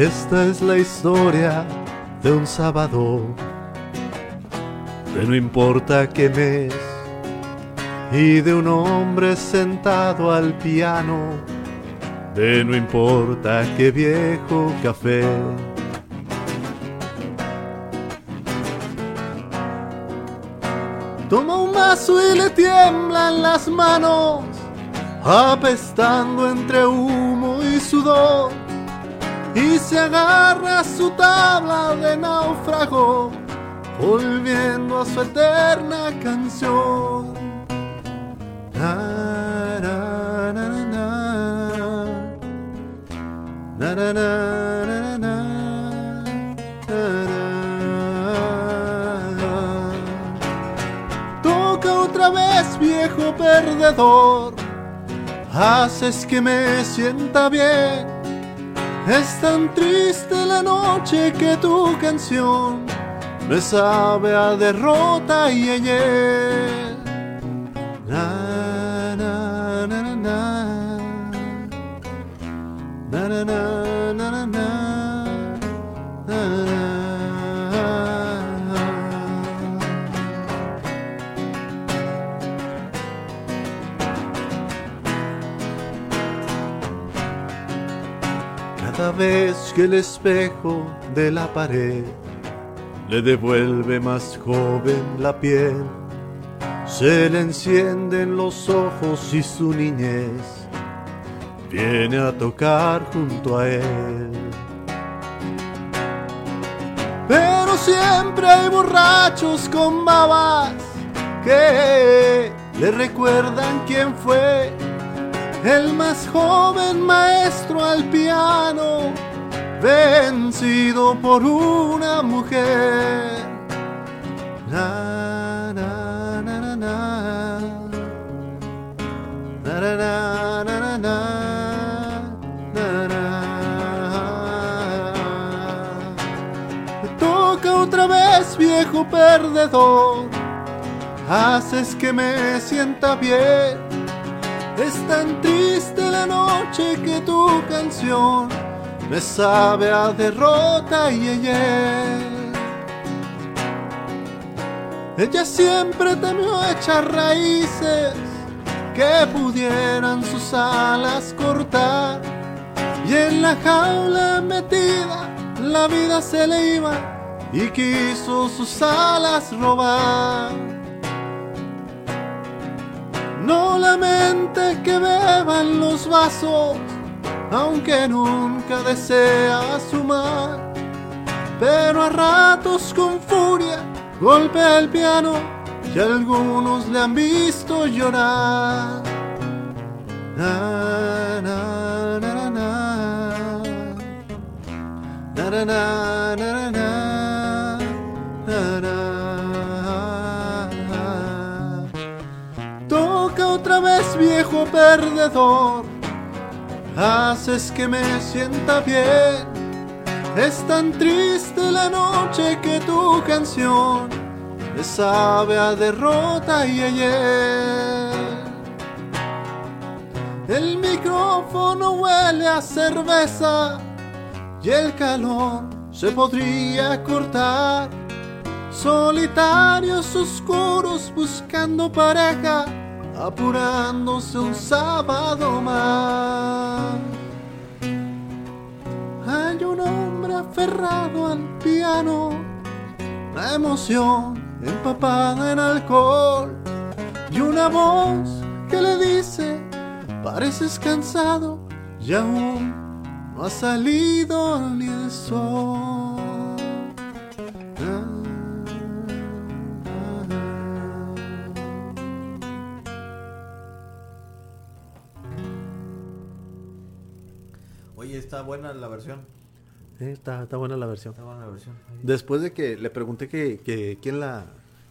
Esta es la historia de un sábado. De no importa qué mes. Y de un hombre sentado al piano. De no importa qué viejo café. Toma un vaso y le tiemblan las manos, apestando entre humo y sudor, y se agarra a su tabla de náufrago, volviendo a su eterna canción. Toca otra vez, viejo perdedor. Haces que me sienta bien. Es tan triste la noche que tu canción me sabe a derrota y ayer. Cada vez que el espejo de la pared le devuelve más joven la piel, se le encienden los ojos y su niñez viene a tocar junto a él. Pero siempre hay borrachos con babas que le recuerdan quién fue el más joven maestro al piano, vencido por una mujer. Na, na, otra vez, viejo perdedor. Haces que me sienta bien. Es tan triste la noche que tu canción me sabe a derrota y ella. Ella siempre temió echar raíces que pudieran sus alas cortar. Y en la jaula metida la vida se le iba y quiso sus alas robar. No lamente que beban los vasos, aunque nunca desea sumar. Pero a ratos con furia golpea el piano y algunos le han visto llorar. Na, na, na, viejo perdedor. Haces que me sienta bien. Es tan triste la noche que tu canción me sabe a derrota y ayer. El micrófono huele a cerveza y el calor se podría cortar. Solitarios oscuros buscando pareja, apurándose un sábado más. Hay un hombre aferrado al piano, la emoción empapada en alcohol y una voz que le dice, pareces cansado y aún no ha salido ni el sol. Está buena la versión. Sí, está, está buena la versión. Está buena la versión. Después de que le pregunté que, que quién la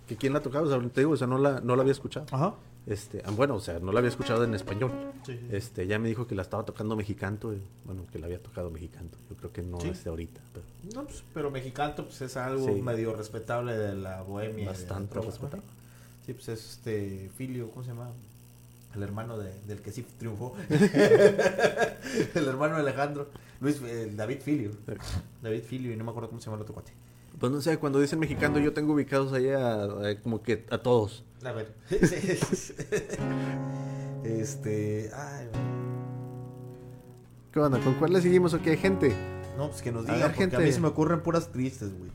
que quién la tocaba, o sea, te digo, o sea, no la, no la había escuchado. Ajá. Este, ah, bueno, o sea, no la había escuchado en español. Sí, sí. Este, ya me dijo que la estaba tocando mexicanto, y, bueno, que la había tocado mexicanto. Yo creo que no Sí. es de ahorita, pero No, pues, pero mexicanto pues es algo Sí. medio respetable de la bohemia. bastante respetable. Sí, pues es este Filio, ¿cómo se llama? El hermano de- del que sí triunfó. el hermano de Alejandro. Luis, eh, David Filio. David Filio, y no me acuerdo cómo se llama el otro cuate. Pues no sé, cuando dicen mexicano yo tengo ubicados ahí a, a- como que a todos. A ver. este. Ay, ¿Qué onda? ¿Con cuál le seguimos o qué, gente? no, pues que nos digan, porque a gente. mí se me ocurren puras tristes, güey.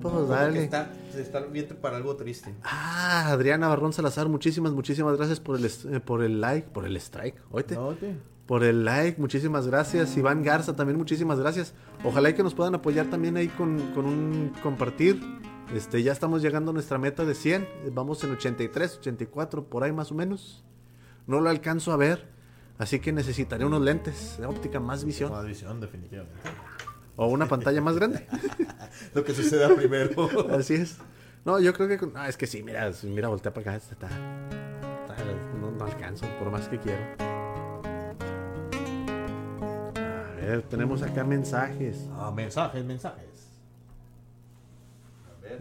Pues Como que dale. está, se está viendo para algo triste. Ah, Adriana Barrón Salazar, muchísimas, muchísimas gracias por el, eh, por el like, por el strike. Oíste. No, Por el like, muchísimas gracias. Iván Garza, también muchísimas gracias. Ojalá y que nos puedan apoyar también ahí con, con un compartir. Este, ya estamos llegando a nuestra meta de 100. Vamos en 83, 84, por ahí más o menos. No lo alcanzo a ver. Así que necesitaré unos lentes de óptica más visión. Más visión, definitivamente. O una pantalla más grande. Lo que suceda primero. Así es. No, yo creo que... con- Ah, es que sí, mira, mira, voltea para acá. Está, está- no, no alcanzo, por más que quiero. A ver, tenemos acá mensajes. Ah, mensajes, mensajes.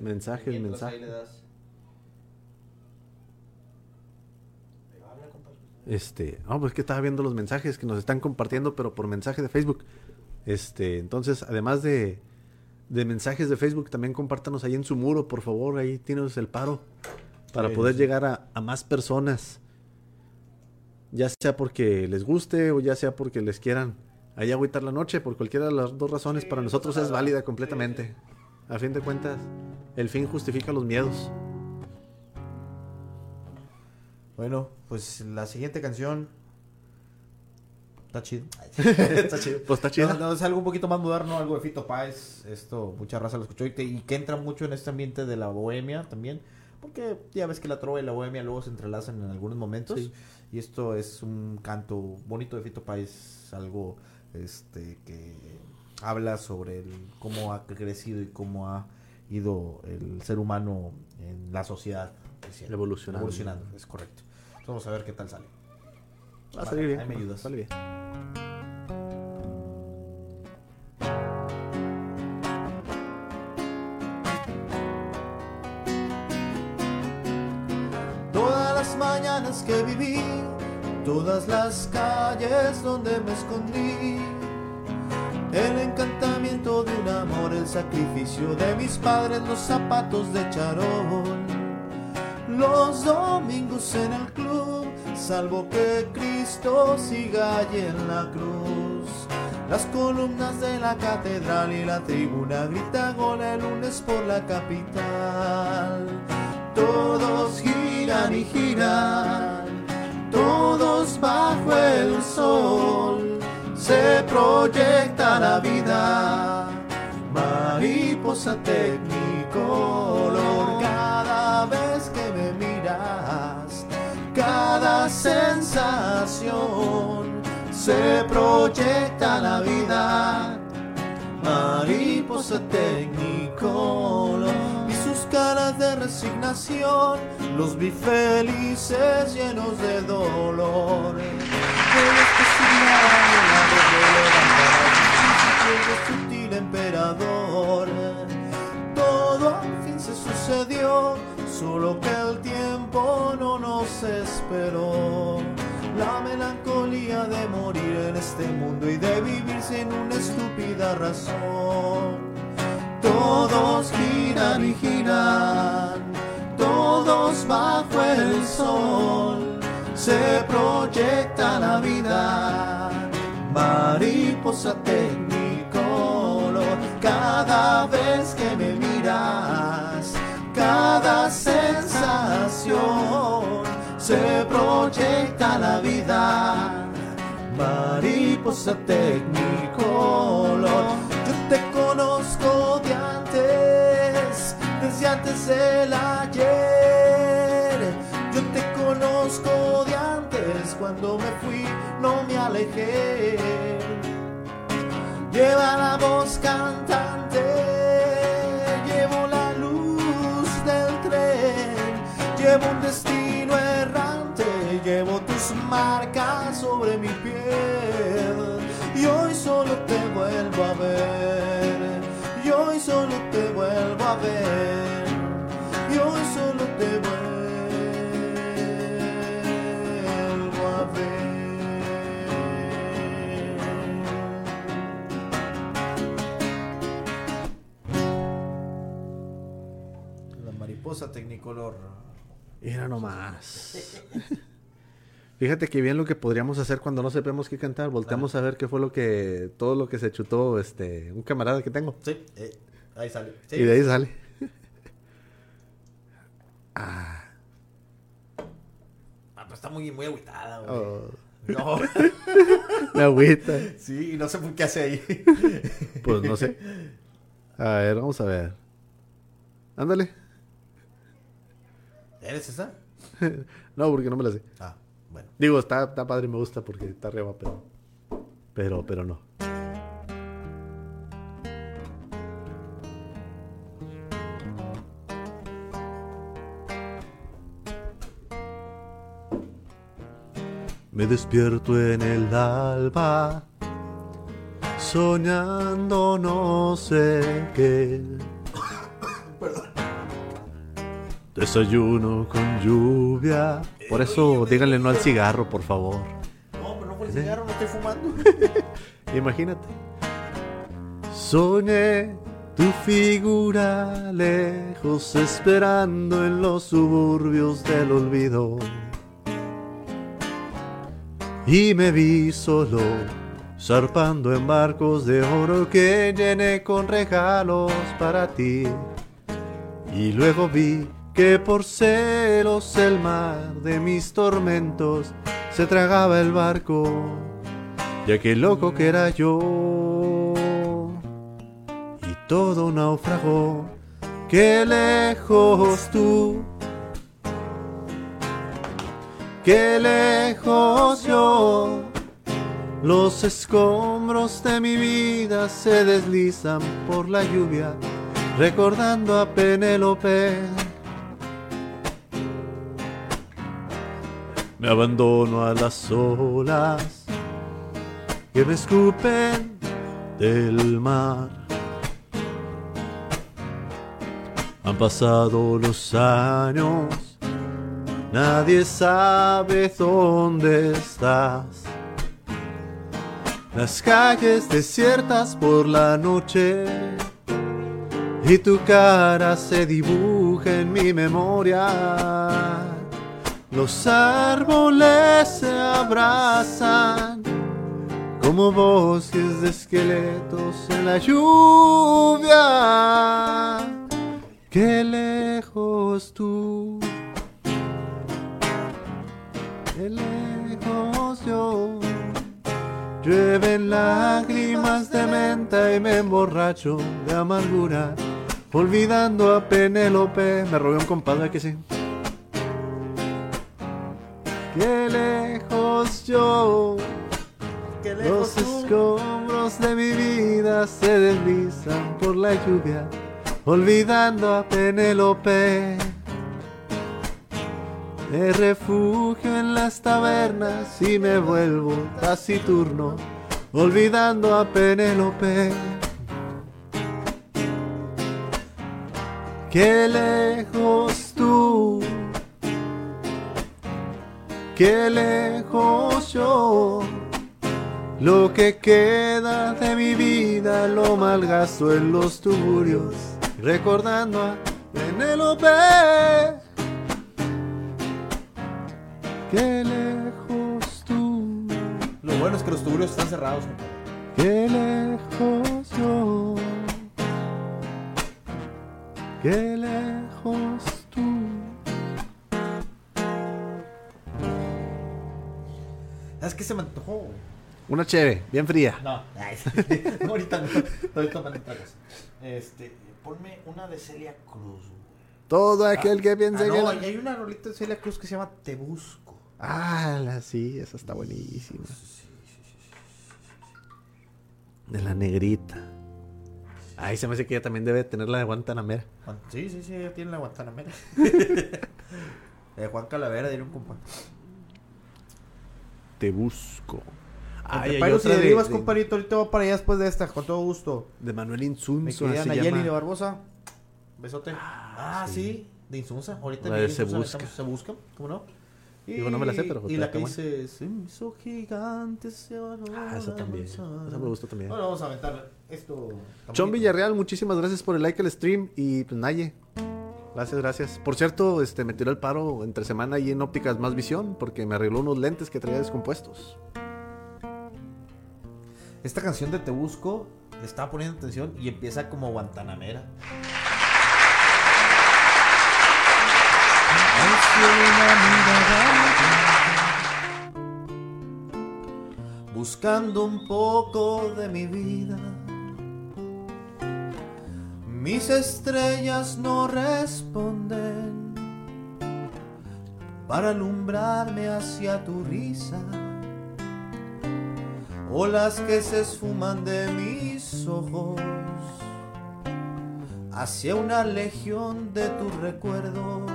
Mensajes, mensajes. Este, no, pues que estaba viendo los mensajes que nos están compartiendo, pero por mensaje de Facebook. Este, entonces, además de, de mensajes de Facebook, también compártanos ahí en su muro, por favor, ahí tienes el paro para Sí, poder sí. llegar a, a más personas. Ya sea porque les guste o ya sea porque les quieran ahí agüitar la noche, por cualquiera de las dos razones, para nosotros es válida completamente. A fin de cuentas, el fin justifica los miedos. Bueno, pues la siguiente canción. Está chido. está chido. Pues está chida. No, no, es algo un poquito más moderno, algo de Fito Páez. Esto, mucha raza lo escuchó y, te- y que entra mucho en este ambiente de la bohemia también. Porque ya ves que la trova y la bohemia luego se entrelazan en algunos momentos. Sí. Y esto es un canto bonito de Fito Páez, algo este que habla sobre el, cómo ha crecido y cómo ha ido el ser humano en la sociedad. Evolucionando. Evolucionando, es correcto. Entonces vamos a ver qué tal sale. Va a salir bien. Ahí me ayudas. Sale bien. Todas las mañanas que viví, todas las calles donde me escondí. El encantamiento de un amor, el sacrificio de mis padres, los zapatos de charol. Los domingos en el club, salvo que Cristo siga allí en la cruz. Las columnas de la catedral y la tribuna gritan gol el lunes por la capital. Todos giran y giran, todos bajo el sol. Se proyecta la vida, mariposa tecnicolor. Cada sensación. Se proyecta la vida. Mariposa tecnicolor y sus caras de resignación los vi felices llenos de dolor. Todo al fin se sucedió solo que el tiempo no nos esperó la melancolía de morir en este mundo y de vivir sin una estúpida razón. Todos giran y giran, todos bajo el sol, se proyecta la vida, mariposa tecnicolor, cada vez se proyecta la vida. Mariposa tecnicolor, yo te conozco de antes, desde antes del ayer. Yo te conozco de antes, cuando me fui no me alejé. Lleva la voz cantante, llevo la luz del tren, llevo un destino marcas sobre mi piel. Y hoy solo te vuelvo a ver, y hoy solo te vuelvo a ver, y hoy solo te vuelvo a ver. La mariposa tecnicolor. Mira nomás. Fíjate que bien lo que podríamos hacer cuando no sepamos qué cantar. Volteamos a ver qué fue lo que. Todo lo que se chutó este. Un camarada que tengo. Sí, eh, ahí sale. Sí. Y de ahí sale. Ah, pero está muy, muy agüitada, güey. Oh, No, me agüita. sí, no sé por qué hace ahí. Pues no sé. A ver, vamos a ver. Ándale. ¿Eres esa? No, porque no me la sé. Ah, bueno. Digo, está, está padre, me gusta porque está arriba, pero. Pero, pero no. Me despierto en el alba, soñando no sé qué. Desayuno con lluvia. Por eso díganle no al cigarro, por favor. No, pero no fue el cigarro, no estoy fumando. Imagínate. Soñé tu figura lejos esperando en los suburbios del olvido. Y me vi solo zarpando en barcos de oro que llené con regalos para ti. Y luego vi que por celos el mar de mis tormentos se tragaba el barco de aquel loco que era yo. Y todo naufragó, qué lejos tú, qué lejos yo. Los escombros de mi vida se deslizan por la lluvia, recordando a Penélope. Me abandono a las olas que me escupen del mar. Han pasado los años, nadie sabe dónde estás. Las calles desiertas por la noche y tu cara se dibuja en mi memoria. Los árboles se abrazan como bosques de esqueletos en la lluvia. Qué lejos tú, qué lejos yo. Llueven lágrimas de menta y me emborracho de amargura, olvidando a Penélope. Me robé un compadre que sí. Qué lejos yo. Qué Los tú. escombros de mi vida se deslizan por la lluvia, olvidando a Penélope. Me refugio en las tabernas y me vuelvo taciturno, olvidando a Penélope. Qué lejos tú, qué lejos yo. Lo que queda de mi vida lo malgasto en los tuburios, recordando a Penélope. Qué lejos tú, Lo bueno es que los tuburios están cerrados. qué lejos yo. Qué lejos ¿Sabes qué se me antojó? Una cheve, bien fría. No, sí. ahorita no. Estoy tomando otra cosa. Este, ponme una de Celia Cruz. güey. Todo aquel que piense Ah, que. no, la- y hay una rolita de Celia Cruz que se llama Te Busco. Ah, la- sí, esa está buenísima. De la negrita. Ay, se me hace que ella también debe tener la de Guantanamera. Sí, sí, sí, ella tiene la Guantanamera. Eh, Juan Calavera, diría un compa. Te busco. Pairos y otra de, derivas, de- compadrito. Ahorita voy para allá después de esta, con todo gusto. de Manuel Me quería se Nayeli de Barbosa. Besote. Ah, sí. De Insunza. Ahorita de Insunza Se Busca. estamos- Se busca. ¿Cómo no? Digo, no me la sé, pero Y la que dice: Se me hizo gigante valor Ah, esa también. Esa me gustó también. Bueno, vamos a aventar esto. Chon. Villarreal, muchísimas gracias por el like al stream. Y pues Naye. Gracias, gracias. Por cierto, este me tiró el paro entre semana ahí en Ópticas Más Visión porque me arregló unos lentes que traía descompuestos. Esta canción de Te Busco le estaba poniendo atención y empieza como Guantanamera. Buscando un poco de mi vida. Mis estrellas no responden para alumbrarme hacia tu risa olas que se esfuman de mis ojos hacia una legión de tus recuerdos.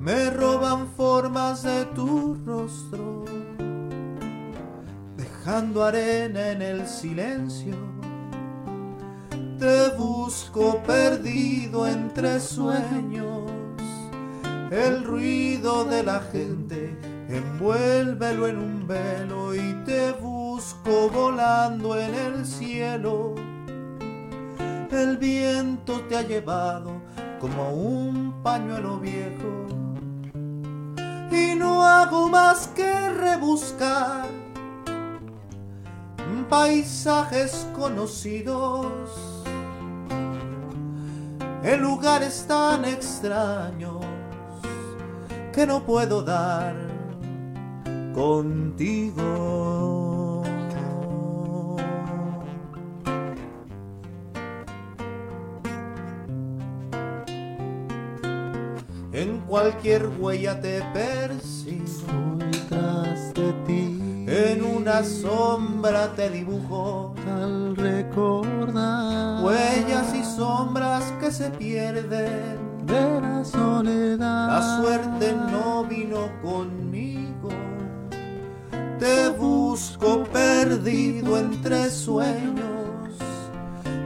Me roban formas de tu rostro, dejando arena en el silencio Te busco perdido entre sueños. El ruido de la gente envuélvelo en un velo y te busco volando en el cielo. El viento te ha llevado como un pañuelo viejo y no hago más que rebuscar paisajes conocidos en lugares tan extraños que no puedo dar contigo. En cualquier huella te persigo Detrás de ti. En una sombra te dibujo Al recordar. huellas y sombras que se pierden. de la soledad. La suerte no vino conmigo. Te busco perdido entre sueños.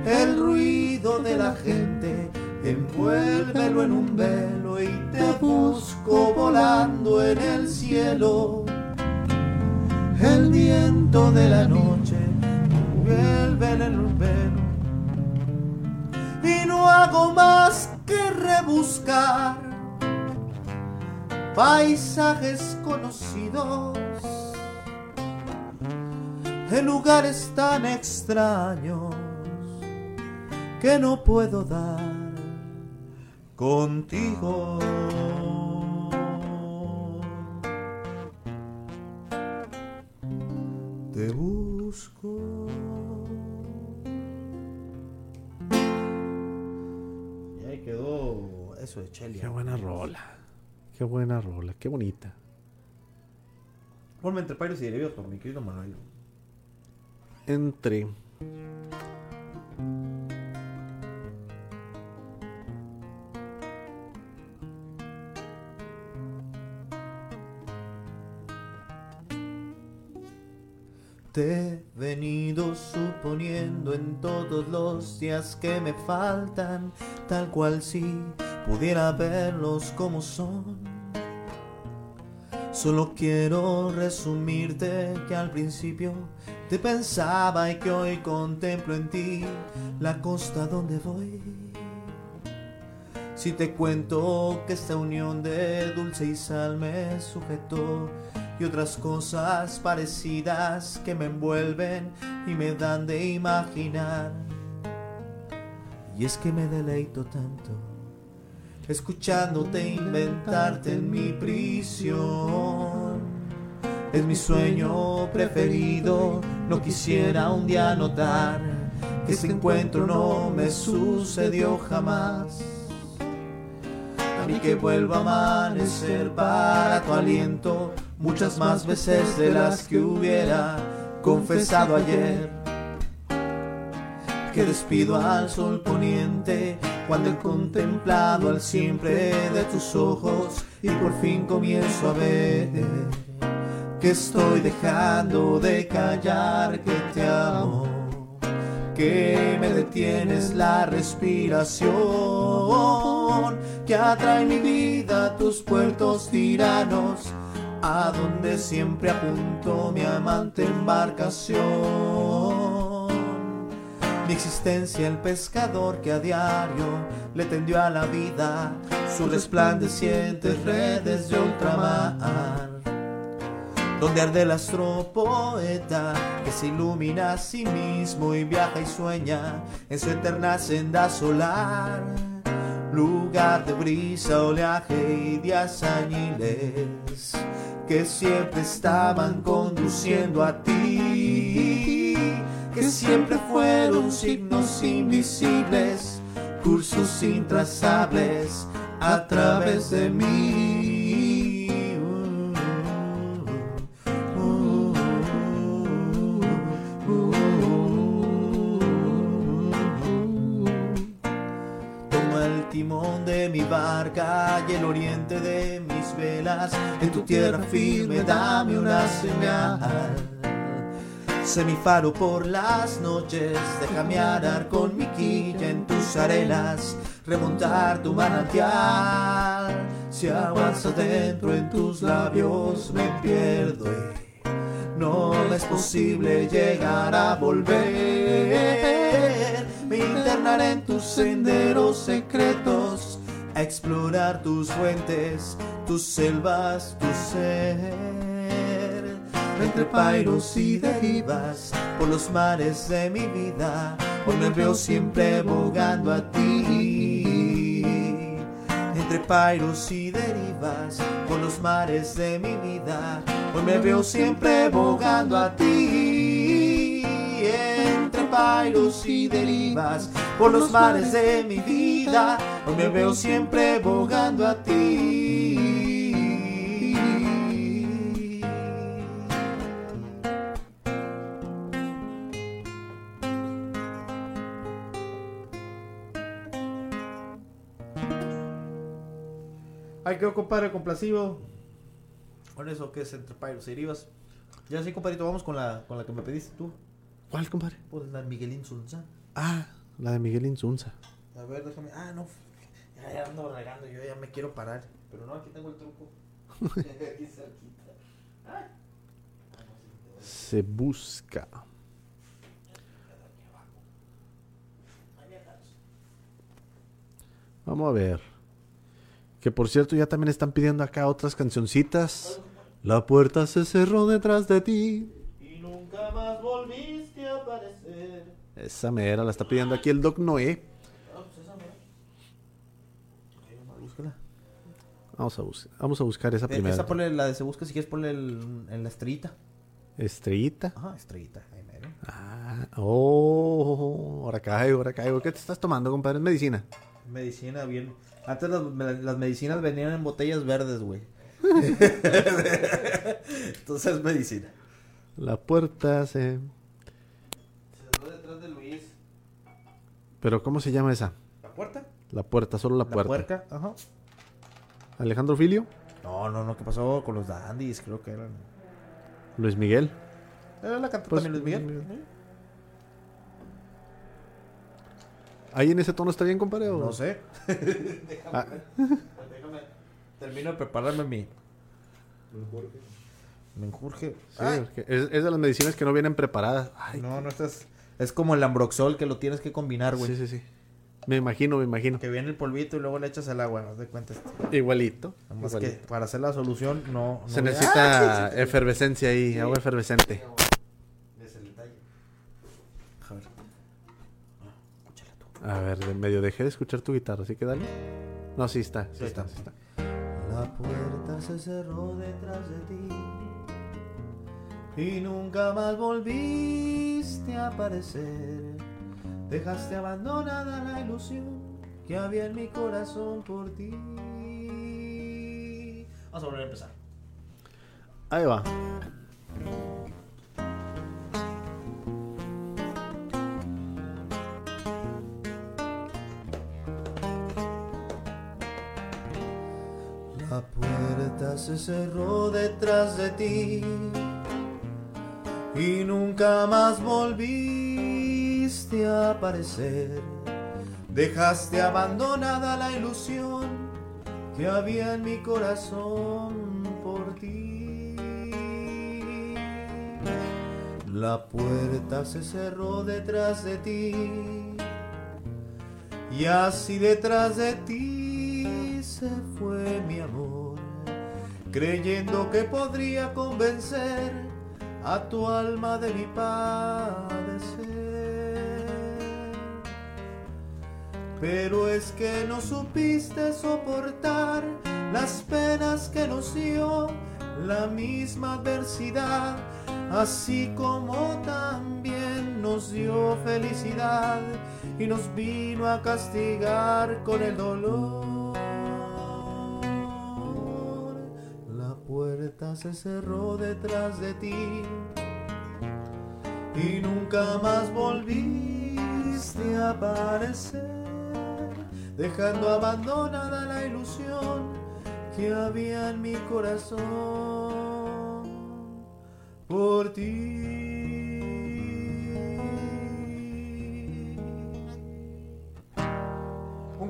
El ruido de la gente envuélvelo en un velo y te busco volando en el cielo. El viento de la noche envuélvelo en un velo y no hago más que rebuscar paisajes conocidos en lugares tan extraños que no puedo dar contigo. Te busco. Y ahí quedó eso de Chelia. Qué buena rola. Qué buena rola. Qué bonita. Ponme entre pairos y derivados por mi querido Manuel. Entre. Te he venido suponiendo en todos los días que me faltan, tal cual si pudiera verlos como son. Solo quiero resumirte que al principio te pensaba y que hoy contemplo en ti la costa donde voy. Si te cuento que esta unión de dulce y sal me sujetó y otras cosas parecidas que me envuelven y me dan de imaginar. Y es que me deleito tanto escuchándote inventarte en mi prisión. Es mi sueño preferido, no quisiera un día notar que este encuentro no me sucedió jamás. Mí que vuelva a amanecer para tu aliento muchas más veces de las que hubiera confesado ayer. Que despido al sol poniente cuando he contemplado al siempre de tus ojos y por fin comienzo a ver que estoy dejando de callar que te amo, que me detienes la respiración, que atrae mi vida a tus puertos tiranos, a donde siempre apunto mi amante embarcación. Mi existencia el pescador que a diario le tendió a la vida sus resplandecientes redes de ultramar donde arde el astro poeta que se ilumina a sí mismo y viaja y sueña en su eterna senda solar. Lugar de brisa, oleaje y días añiles que siempre estaban conduciendo a ti, que siempre fueron signos invisibles, cursos intrazables a través de mí. Timón de mi barca y el oriente de mis velas. En tu tierra firme dame una señal. Semifaro por las noches, déjame arar con mi quilla en tus arenas, remontar tu manantial. Si aguas adentro en tus labios me pierdo no es posible llegar a volver. Me internaré en tus senderos secretos, a explorar tus fuentes, tus selvas, tu ser entre pairos y derivas por los mares de mi vida. Me veo siempre bogando a ti. Entre pairos y derivas por los mares de mi vida. Hoy me veo siempre bogando a ti. Entre pairos y derivas por los mares de mi vida. Hoy me veo siempre bogando a ti. Ay, quedó compadre complacido. Con eso que es entre Pyros y Derivas. Ya sí, compadrito, vamos con la, con la que me pediste tú. ¿Cuál, compadre? Pues la Miguelín Sulzán. Ah, la de Miguel Insunza. A ver, déjame. Ah, no. Ya, ya ando regando, yo ya me quiero parar. Pero no, aquí tengo el truco. aquí cerquita. Ay. Se busca. Vamos a ver. Que por cierto, ya también están pidiendo acá otras cancioncitas. La puerta se cerró detrás de ti. Y nunca más volviste a aparecer. Esa mera la está pidiendo aquí el Doc Noé. Ah, pues. Vamos a, bus- vamos a buscar esa Eh, primera. Esa ponle la de se busca si quieres ponle el, en la estrellita. Estrellita. Ajá, estrellita. Ahí mero. Ah, oh, ahora caigo, ahora caigo. ¿Qué te estás tomando, compadre? ¿Es medicina? Medicina bien. Antes las, me- las medicinas venían en botellas verdes, güey. Entonces es medicina. La puerta se... Se detrás de Luis. ¿Pero cómo se llama esa? ¿La puerta? La puerta, solo la, puerta. puerca, ajá. Alejandro Filio, No, no, no, ¿qué pasó con los dandies? Creo que eran. Luis Miguel. Era la cantó Pues, también Luis Miguel. Luis ¿Ahí en ese tono está bien, compadre? o- No sé. Ah, Déjame. Termino de prepararme mi. Me enjurge. sí, porque es, es de las medicinas que no vienen preparadas. Ay, no, no estás. Es como el ambroxol que lo tienes que combinar, güey. sí, sí, sí. Me imagino, me imagino. Que viene el polvito y luego le echas el agua, haz de cuenta. Este. Igualito. Nomás que igualito. para hacer la solución no. no Se necesita ¡Ah! sí, sí, sí. efervescencia ahí, agua efervescente. Es el detalle. A ver. Ah, escúchala tú. A ver, de medio dejé de escuchar tu guitarra, ¿sí que dale? No, sí está, sí Sí está, está. sí está. La puerta se cerró detrás de ti y nunca más volviste a aparecer. Dejaste abandonada la ilusión que había en mi corazón por ti. Vamos a volver a empezar. Ahí va. La puerta se cerró detrás de ti y nunca más volviste a aparecer. Dejaste abandonada la ilusión que había en mi corazón por ti. La puerta se cerró detrás de ti y así detrás de ti se fue mi amor, creyendo que podría convencer a tu alma de mi padecer. Pero es que no supiste soportar las penas que nos dio la misma adversidad, así como también nos dio felicidad y nos vino a castigar con el dolor. Se cerró detrás de ti y nunca más volviste a aparecer, dejando abandonada la ilusión que había en mi corazón por ti.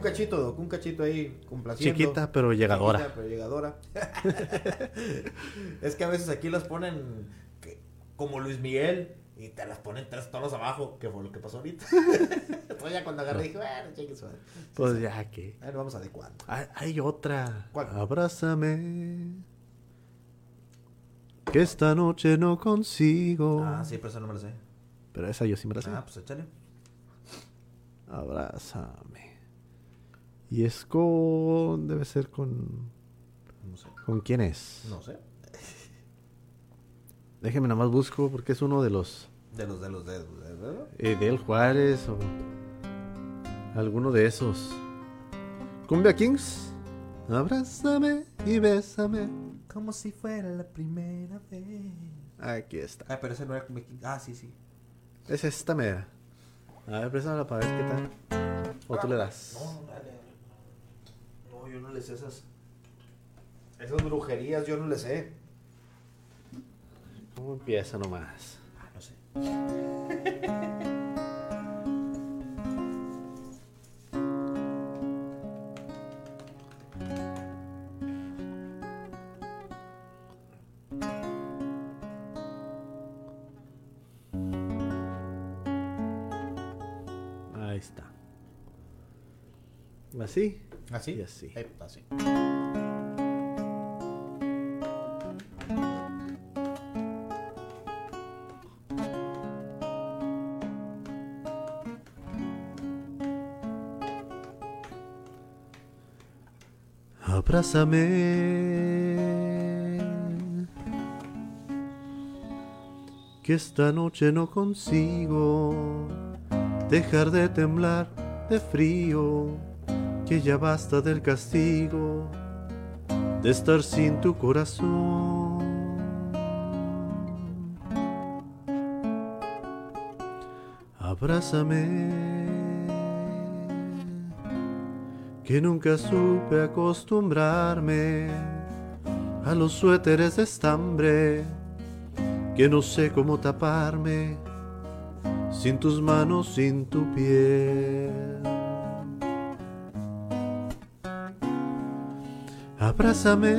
Cachito, Doc, un cachito ahí complaciendo. Chiquita, pero llegadora. Chiquita, pero llegadora. es que a veces aquí las ponen que- como Luis Miguel y te las ponen tres tonos abajo, que fue lo que pasó ahorita. Entonces ya cuando agarré dije, bueno, madre". Pues ya que. A ver, vamos adecuando. Hay, hay otra. ¿Cuál? Abrázame. Que esta noche no consigo. Ah, sí, pero esa no me la sé. Pero esa yo sí me la sé. Ah, pues échale. Abrázame. Y es con. Debe ser con. No sé. ¿Con quién es? No sé. Déjeme nada más busco porque es uno de los. De los de los. Eh, de El Juárez o. Alguno de esos. Cumbia Kings. Abrázame y bésame. Como si fuera la primera vez. Aquí está. Ah, pero ese no era como... Ah, sí, sí. Es esta mera. A ver, préstamela para ver qué tal. O tú le das. No, no, dale. Yo no le sé esas. Esas brujerías yo no le sé. ¿Cómo empieza nomás? Ah, no sé. ¿Así? Y así. Así. Abrázame. Que esta noche no consigo dejar de temblar de frío. Que ya basta del castigo de estar sin tu corazón. Abrázame que nunca supe acostumbrarme a los suéteres de estambre, que no sé cómo taparme sin tus manos, sin tu piel. Abrázame,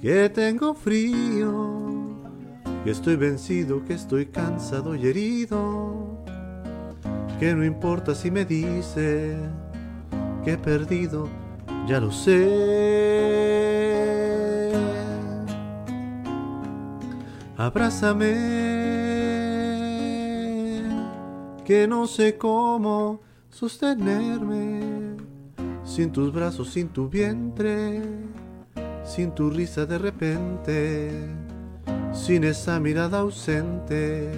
que tengo frío, que estoy vencido, que estoy cansado y herido que no importa si me dice que he perdido, ya lo sé. Abrázame, que no sé cómo sostenerme sin tus brazos, sin tu vientre, sin tu risa de repente, sin esa mirada ausente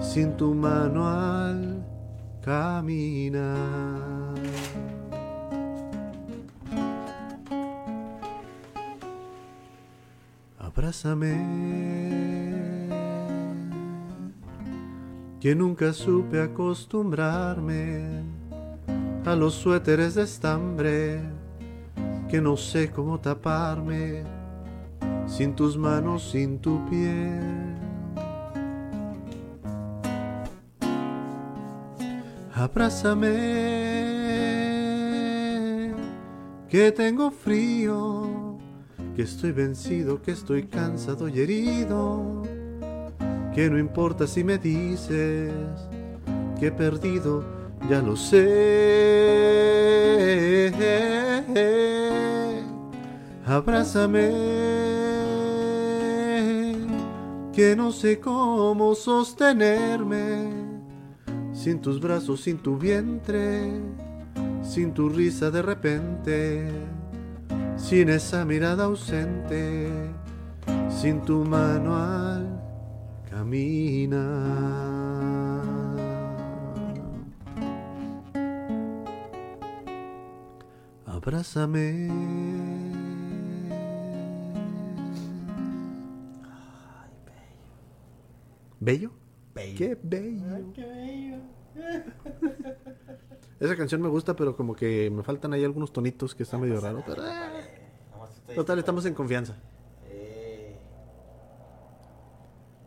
sin tu mano al caminar. Abrázame, que nunca supe acostumbrarme a los suéteres de estambre, que no sé cómo taparme sin tus manos, sin tu piel. Abrázame, que tengo frío, que estoy vencido, que estoy cansado y herido, que no importa si me dices que he perdido, ya lo sé. Abrázame, que no sé cómo sostenerme. Sin tus brazos, sin tu vientre, sin tu risa de repente, sin esa mirada ausente, sin tu mano al caminar. Abrázame. ¿Bello? Bello. ¡Qué bello! Esa canción me gusta, pero como que me faltan ahí algunos tonitos que están medio raros. Pero, eh, total, estamos en confianza. Eh.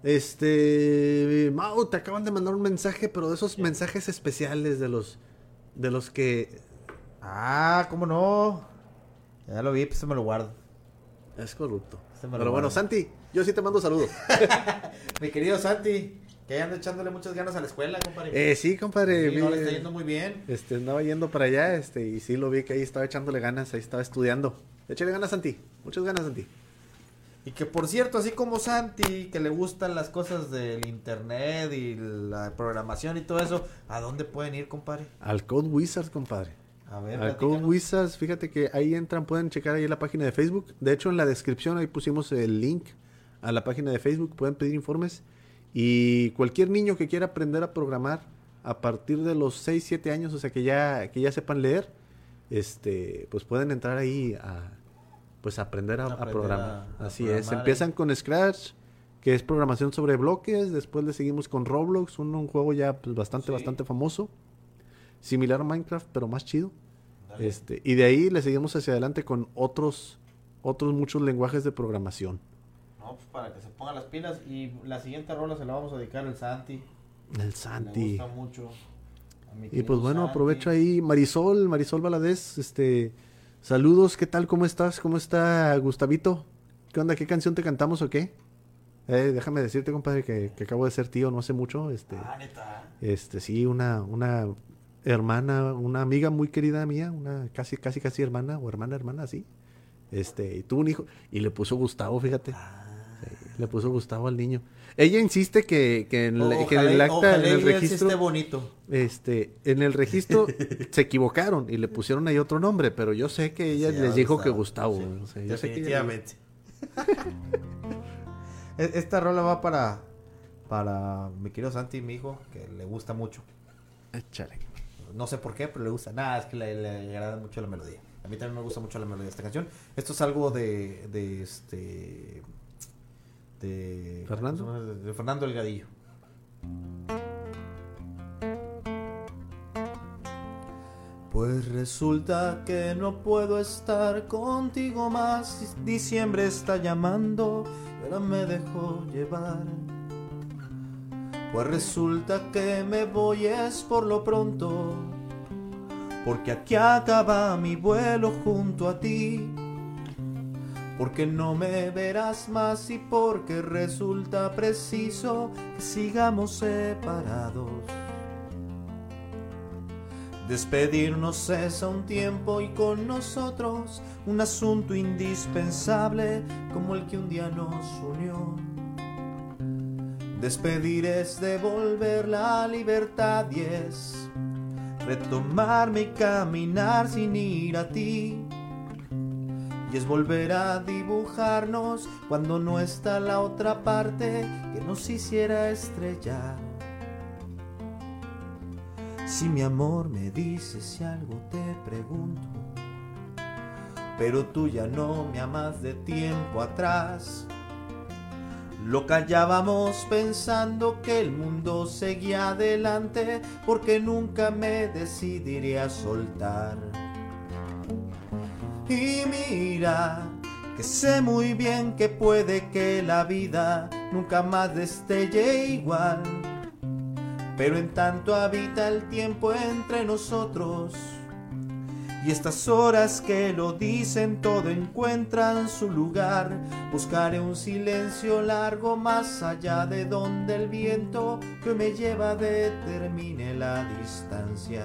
Este, Mau, te acaban de mandar un mensaje, pero de esos mensajes especiales de los de los que Ah, ¿cómo no? Ya lo vi, pues se me lo guardo. es corrupto. Este Pero bueno. Santi, yo sí te mando saludos. Mi querido Santi, que anda echándole muchas ganas a la escuela, compadre. eh, sí, compadre. Sí, no, le está yendo muy bien. Este, andaba yendo para allá, este, y sí lo vi que ahí estaba echándole ganas, ahí estaba estudiando. Échale ganas, Santi. Muchas ganas, Santi. Y que por cierto, así como Santi, que le gustan las cosas del internet y la programación y todo eso, ¿a dónde pueden ir, compadre? Al Code Wizards, compadre. A ver, Code. Wizards, fíjate que ahí entran, pueden checar ahí la página de Facebook. De hecho, en la descripción ahí pusimos el link a la página de Facebook, pueden pedir informes. Y cualquier niño que quiera aprender a programar a partir de los 6, 7 años, o sea que ya, que ya sepan leer, este, pues pueden entrar ahí a pues a aprender a, programar. a- Así es. Empiezan con Scratch, que es programación sobre bloques, después le seguimos con Roblox, un, un juego ya pues, bastante, Sí. bastante famoso. Similar a Minecraft, pero más chido. Dale. Este, y de ahí le seguimos hacia adelante con otros, otros muchos lenguajes de programación. No, pues para que se pongan las pilas. Y la siguiente rola se la vamos a dedicar al Santi. El Santi. gusta mucho. a mi Y pues bueno, Santi. aprovecho ahí, Marisol, Marisol Valadez, este, saludos, ¿qué tal? ¿Cómo estás? ¿Cómo está Gustavito? ¿Qué onda? ¿Qué canción te cantamos o qué? Eh, déjame decirte, compadre, que, que acabo de ser tío no hace mucho, este, Ah, neta. este, sí, una, una hermana, una amiga muy querida mía, una casi, casi, casi hermana, o hermana, hermana, sí, este, y tuvo un hijo, y le puso Gustavo, fíjate. Ah. Sí, le puso Gustavo al niño. Ella insiste que, que en, que el acta, en el registro, esté bonito. este, en el registro se equivocaron y le pusieron ahí otro nombre, pero yo sé que ella les dijo que Gustavo, Gustavo. sí, o sea, yo sé que ella- Definitivamente. Esta rola va para para mi querido Santi, mi hijo, que le gusta mucho. Échale. No sé por qué, pero le gusta. Nada, es que le, le agrada mucho la melodía. A mí también me gusta mucho la melodía de esta canción. Esto es algo de, de este de ¿Fernando? De, Fernando Elgadillo. Pues resulta que no puedo estar contigo más. Diciembre está llamando y ahora me dejo llevar. Pues resulta que me voy es por lo pronto. Porque aquí acaba mi vuelo junto a ti. Porque no me verás más y porque resulta preciso que sigamos separados. Despedirnos es a un tiempo y con nosotros un asunto indispensable como el que un día nos unió. Despedir es devolver la libertad y es retomarme y caminar sin ir a ti. Y es volver a dibujarnos cuando no está la otra parte que nos hiciera estrellar. Si mi amor me dices si algo te pregunto, pero tú ya no me amas de tiempo atrás. Lo callábamos pensando que el mundo seguía adelante porque nunca me decidiría a soltar. Y mira, que sé muy bien que puede que la vida nunca más destelle igual. Pero en tanto habita el tiempo entre nosotros. Y estas horas que lo dicen todo encuentran su lugar. Buscaré un silencio largo más allá de donde el viento que me lleva determine la distancia.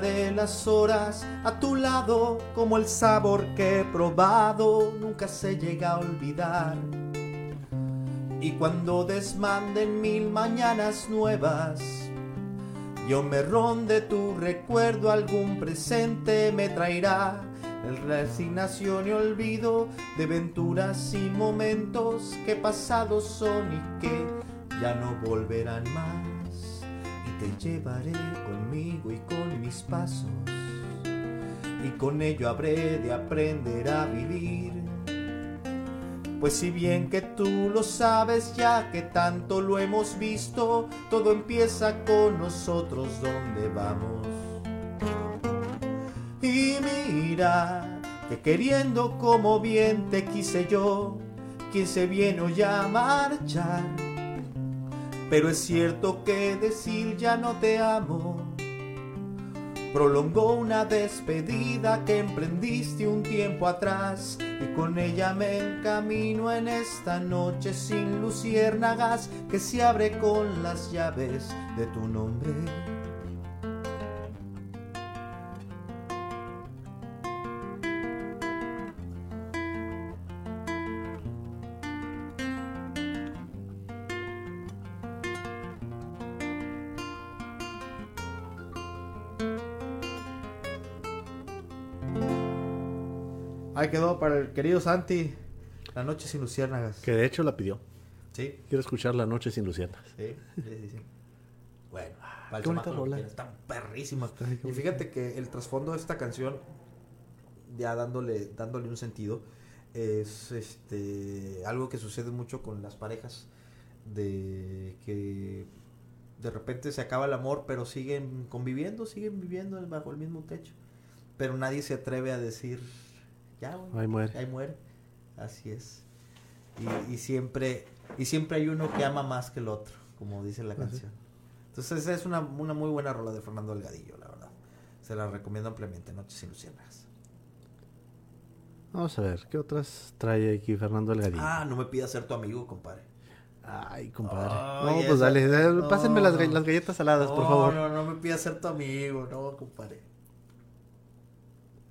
Recordaré las horas a tu lado como el sabor que he probado nunca se llega a olvidar. Y cuando desmanden mil mañanas nuevas, yo me ronde tu recuerdo, algún presente me traerá. El resignación y olvido de venturas y momentos que pasados son y que ya no volverán más te llevaré conmigo y con mis pasos y con ello habré de aprender a vivir. Pues si bien que tú lo sabes ya que tanto lo hemos visto, todo empieza con nosotros donde vamos. Y mira, que queriendo como bien te quise yo, quien se viene hoy a marchar. Pero es cierto que decir ya no te amo prolongó una despedida que emprendiste un tiempo atrás y con ella me encamino en esta noche sin luciérnagas que se abre con las llaves de tu nombre. Ahí quedó para el querido Santi. La noche sin luciérnagas. Que de hecho la pidió. Sí. Quiero escuchar La noche sin luciérnagas. Sí, sí, sí. sí. Bueno, para el rola. quiere, Está perrísima. Ay, qué Y fíjate que el trasfondo de esta canción, ya dándole, dándole un sentido, es este algo que sucede mucho con las parejas. De que de repente se acaba el amor, pero siguen conviviendo, siguen viviendo bajo el mismo techo. Pero nadie se atreve a decir, ya, güey, Ahí muere. Ahí muere. Así es. Y, y siempre y siempre hay uno que ama más que el otro, como dice la canción. Entonces esa es una, una muy buena rola de Fernando Delgadillo, la verdad. Se la recomiendo ampliamente, Noches sin Luciérnagas. Vamos a ver, ¿qué otras trae aquí Fernando Delgadillo? Ah, no me pidas ser tu amigo, compadre. Ay, compadre. Ay, no, esa- pues dale, dale, no. pásenme las, ga- las galletas saladas, por No, favor. No, no me pidas ser tu amigo, no, compadre.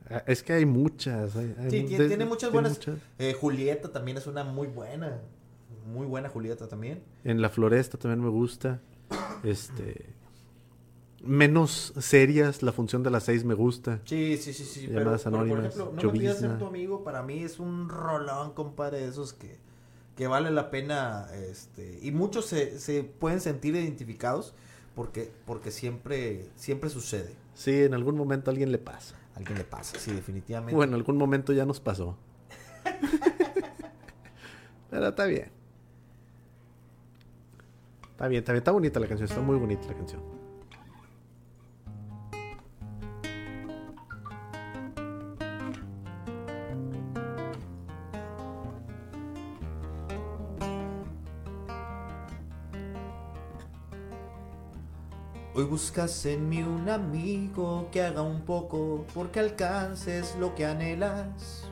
Ah, Es que hay muchas. hay- hay Sí, mu- tiene, de- muchas buenas. muchas. Eh, Julieta también es una muy buena. Muy buena Julieta también. En la floresta también me gusta. Este. Menos serias, la función de las seis me gusta. Sí, sí, sí, sí. Pero, Llamadas pero, por anónimas, ejemplo, no me pidas ser tu amigo, para mí es un rolón, compadre, de esos que, que vale la pena, este, y muchos se, se pueden sentir identificados porque, porque siempre, siempre sucede. Sí, en algún momento a alguien le pasa. Alguien le pasa, sí, definitivamente. Bueno, en algún momento ya nos pasó. Pero está bien. Está bien, está bien. Está bonita la canción. Está muy bonita la canción. Hoy buscas en mí un amigo que haga un poco porque alcances lo que anhelas.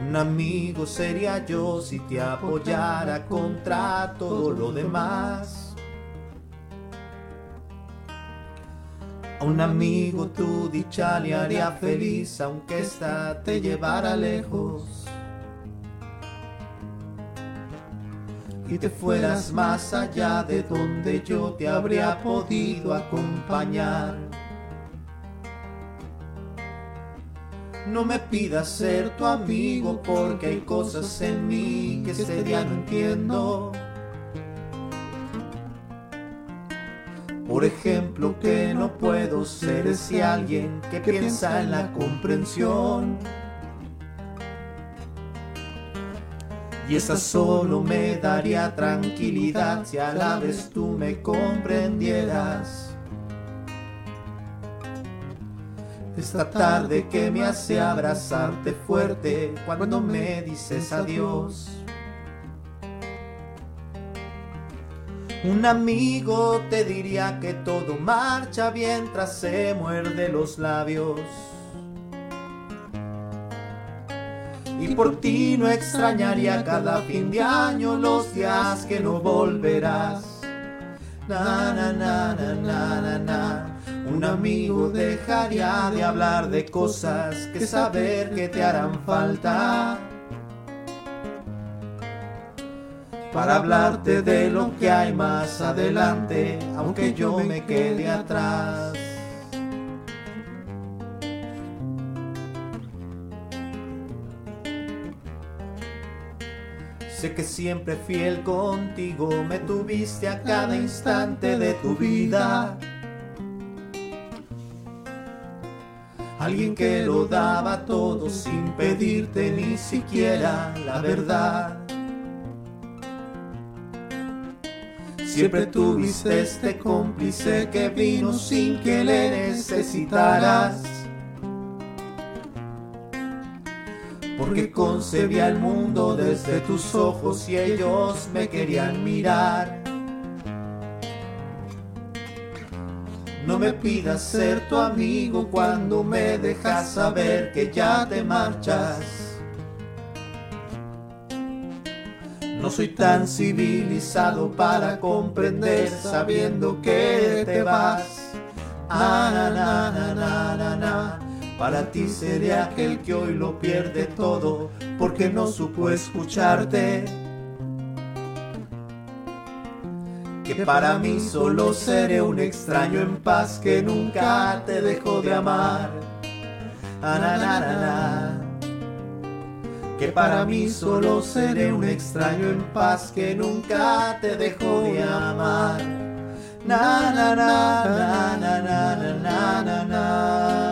Un amigo sería yo si te apoyara contra todo lo demás. A un amigo tu dicha le haría feliz aunque ésta te llevara lejos. Y te fueras más allá de donde yo te habría podido acompañar. No me pidas ser tu amigo porque hay cosas en mí que este día no entiendo. Por ejemplo, que no puedo ser ese alguien que piensa en la comprensión. Y esa solo me daría tranquilidad si a la vez tú me comprendieras. Esta tarde que me hace abrazarte fuerte cuando me dices adiós. Un amigo te diría que todo marcha bien tras se muerde los labios. Por ti no extrañaría cada fin de año los días que no volverás. Na, na, na, na, na, na, na. Un amigo dejaría de hablar de cosas que saber que te harán falta. Para hablarte de lo que hay más adelante, aunque yo me quede atrás. Sé que siempre fiel contigo me tuviste a cada instante de tu vida. alguien que lo daba todo sin pedirte ni siquiera la verdad. Siempre tuviste este cómplice que vino sin que le necesitaras. Porque concebía el mundo desde tus ojos y ellos me querían mirar. No me pidas ser tu amigo cuando me dejas saber que ya te marchas. No soy tan civilizado para comprender sabiendo que te vas. Na. Para ti seré aquel que hoy lo pierde todo porque no supo escucharte. Que para mí solo seré un extraño en paz que nunca te dejó de amar. Ananana. Que para mí solo seré un extraño en paz que nunca te dejó de amar. Na na na na na na na na. na.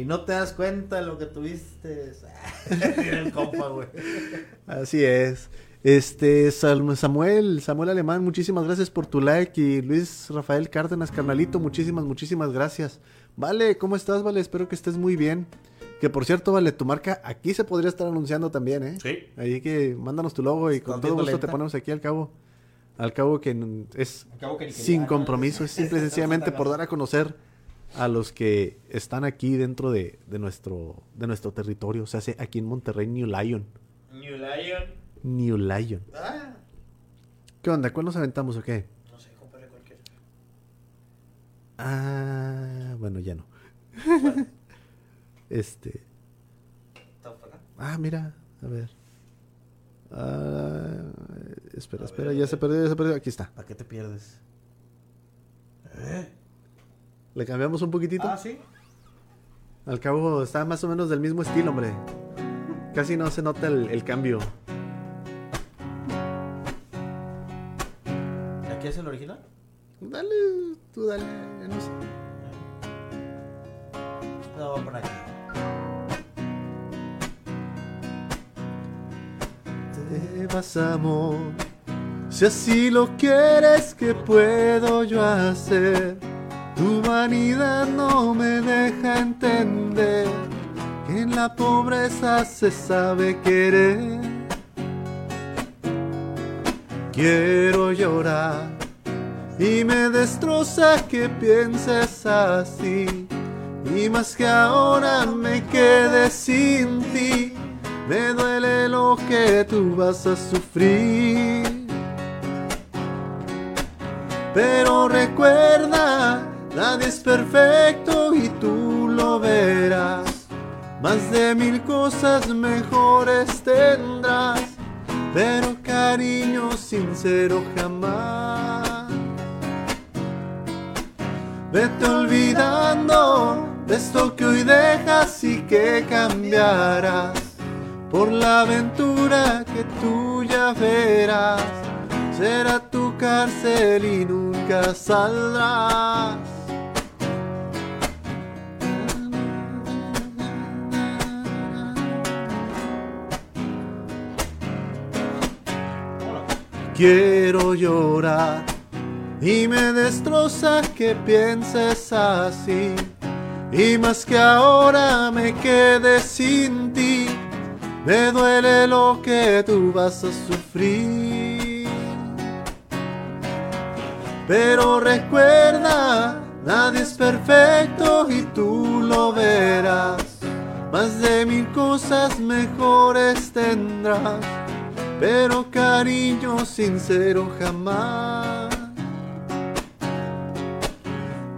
Y no te das cuenta de lo que tuviste. el compa, güey. Así es. Este, Samuel, Samuel Alemán, muchísimas gracias por tu like. Y Luis Rafael Cárdenas, carnalito, muchísimas, muchísimas gracias. Vale, ¿cómo estás, Vale? Espero que estés muy bien. Que por cierto, Vale, tu marca aquí se podría estar anunciando también, ¿eh? Sí. Ahí que mándanos tu logo y con todo gusto te ponemos aquí al cabo. Al cabo que es sin compromiso, es simple y sencillamente por dar a conocer a los que están aquí dentro de, de nuestro, de nuestro territorio. O sea, aquí en Monterrey, New Lion. New Lion. New Lion. Ah, ¿Qué onda? ¿Cuál nos aventamos o qué? no sé, cómprale cualquiera. Ah, bueno, ya no. este. ¿Está por acá? Ah, mira, a ver. Ah, espera, A espera, ver, ya se perdió, ya se perdió. Aquí está. ¿Para qué te pierdes? ¿Eh? Le cambiamos un poquitito. Ah, sí. Al cabo está más o menos del mismo estilo, hombre. Casi no se nota el, el cambio. ¿Aquí es el original? Dale, tú dale. ya no sé. No, voy a poner aquí. Te vas, amor. Si así lo quieres, ¿qué puedo yo hacer? Tu vanidad no me deja entender que en la pobreza se sabe querer. Quiero llorar y me destroza que pienses así. Y más que ahora me quede sin ti, me duele lo que tú vas a sufrir. Pero recuerda, nadie es perfecto y tú lo verás. Más de mil cosas mejores tendrás, pero cariño sincero jamás. Vete olvidando de esto que hoy dejas y que cambiarás por la aventura que tú ya verás. Será tu cárcel y nunca saldrás. Quiero llorar y me destroza que pienses así. Y más que ahora me quede sin ti, me duele lo que tú vas a sufrir. Pero recuerda, nadie es perfecto y tú lo verás. Más de mil cosas mejores tendrás, pero cariño sincero jamás.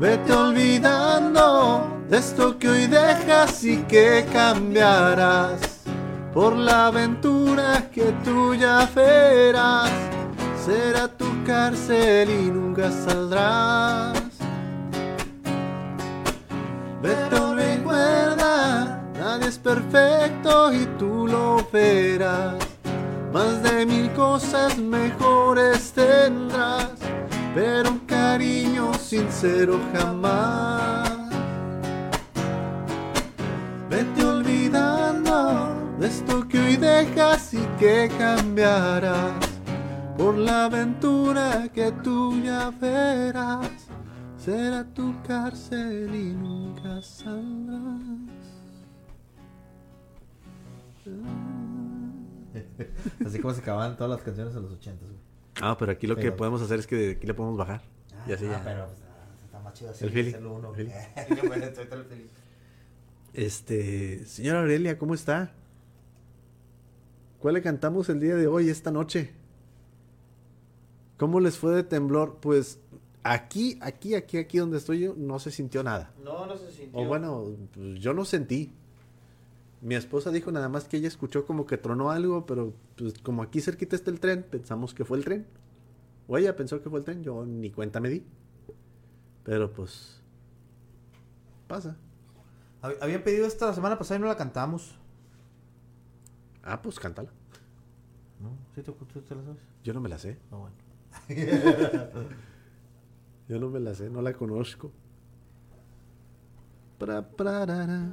Vete olvidando de esto que hoy dejas y que cambiarás por la aventura que tú ya verás. Será tu cárcel y nunca saldrás. Vete recuerda, nadie es perfecto y tú lo verás. Más de mil cosas mejor amores tendrás, pero un cariño sincero jamás. Vete olvidando de esto que hoy dejas y que cambiarás por la aventura que tú ya verás. Será tu cárcel y nunca saldrás. Así como se acababan todas las canciones de los ochentas, güey. Ah, pero aquí lo que podemos hacer es que de aquí le podemos bajar. y así Ah, ya. pero pues, ah, está más chido así. El Philly, uno. el Philly. Este, señora Aurelia, ¿cómo está? ¿Cuál le cantamos el día de hoy, esta noche? ¿Cómo les fue de temblor? Pues aquí, aquí, aquí, aquí donde estoy yo, no se sintió nada. No, no se sintió. O bueno, pues, yo no sentí. Mi esposa dijo nada más que ella escuchó como que tronó algo, pero pues como aquí cerquita está el tren, pensamos que fue el tren. O ella pensó que fue el tren, yo ni cuenta me di. Pero pues pasa. Hab- Habían pedido esta la semana pasada y no la cantamos. Ah, pues cántala. ¿No? ¿Sí te, tú te la sabes? Yo no me la sé. No, bueno. Yo no me la sé, no la conozco. Pra, prarara.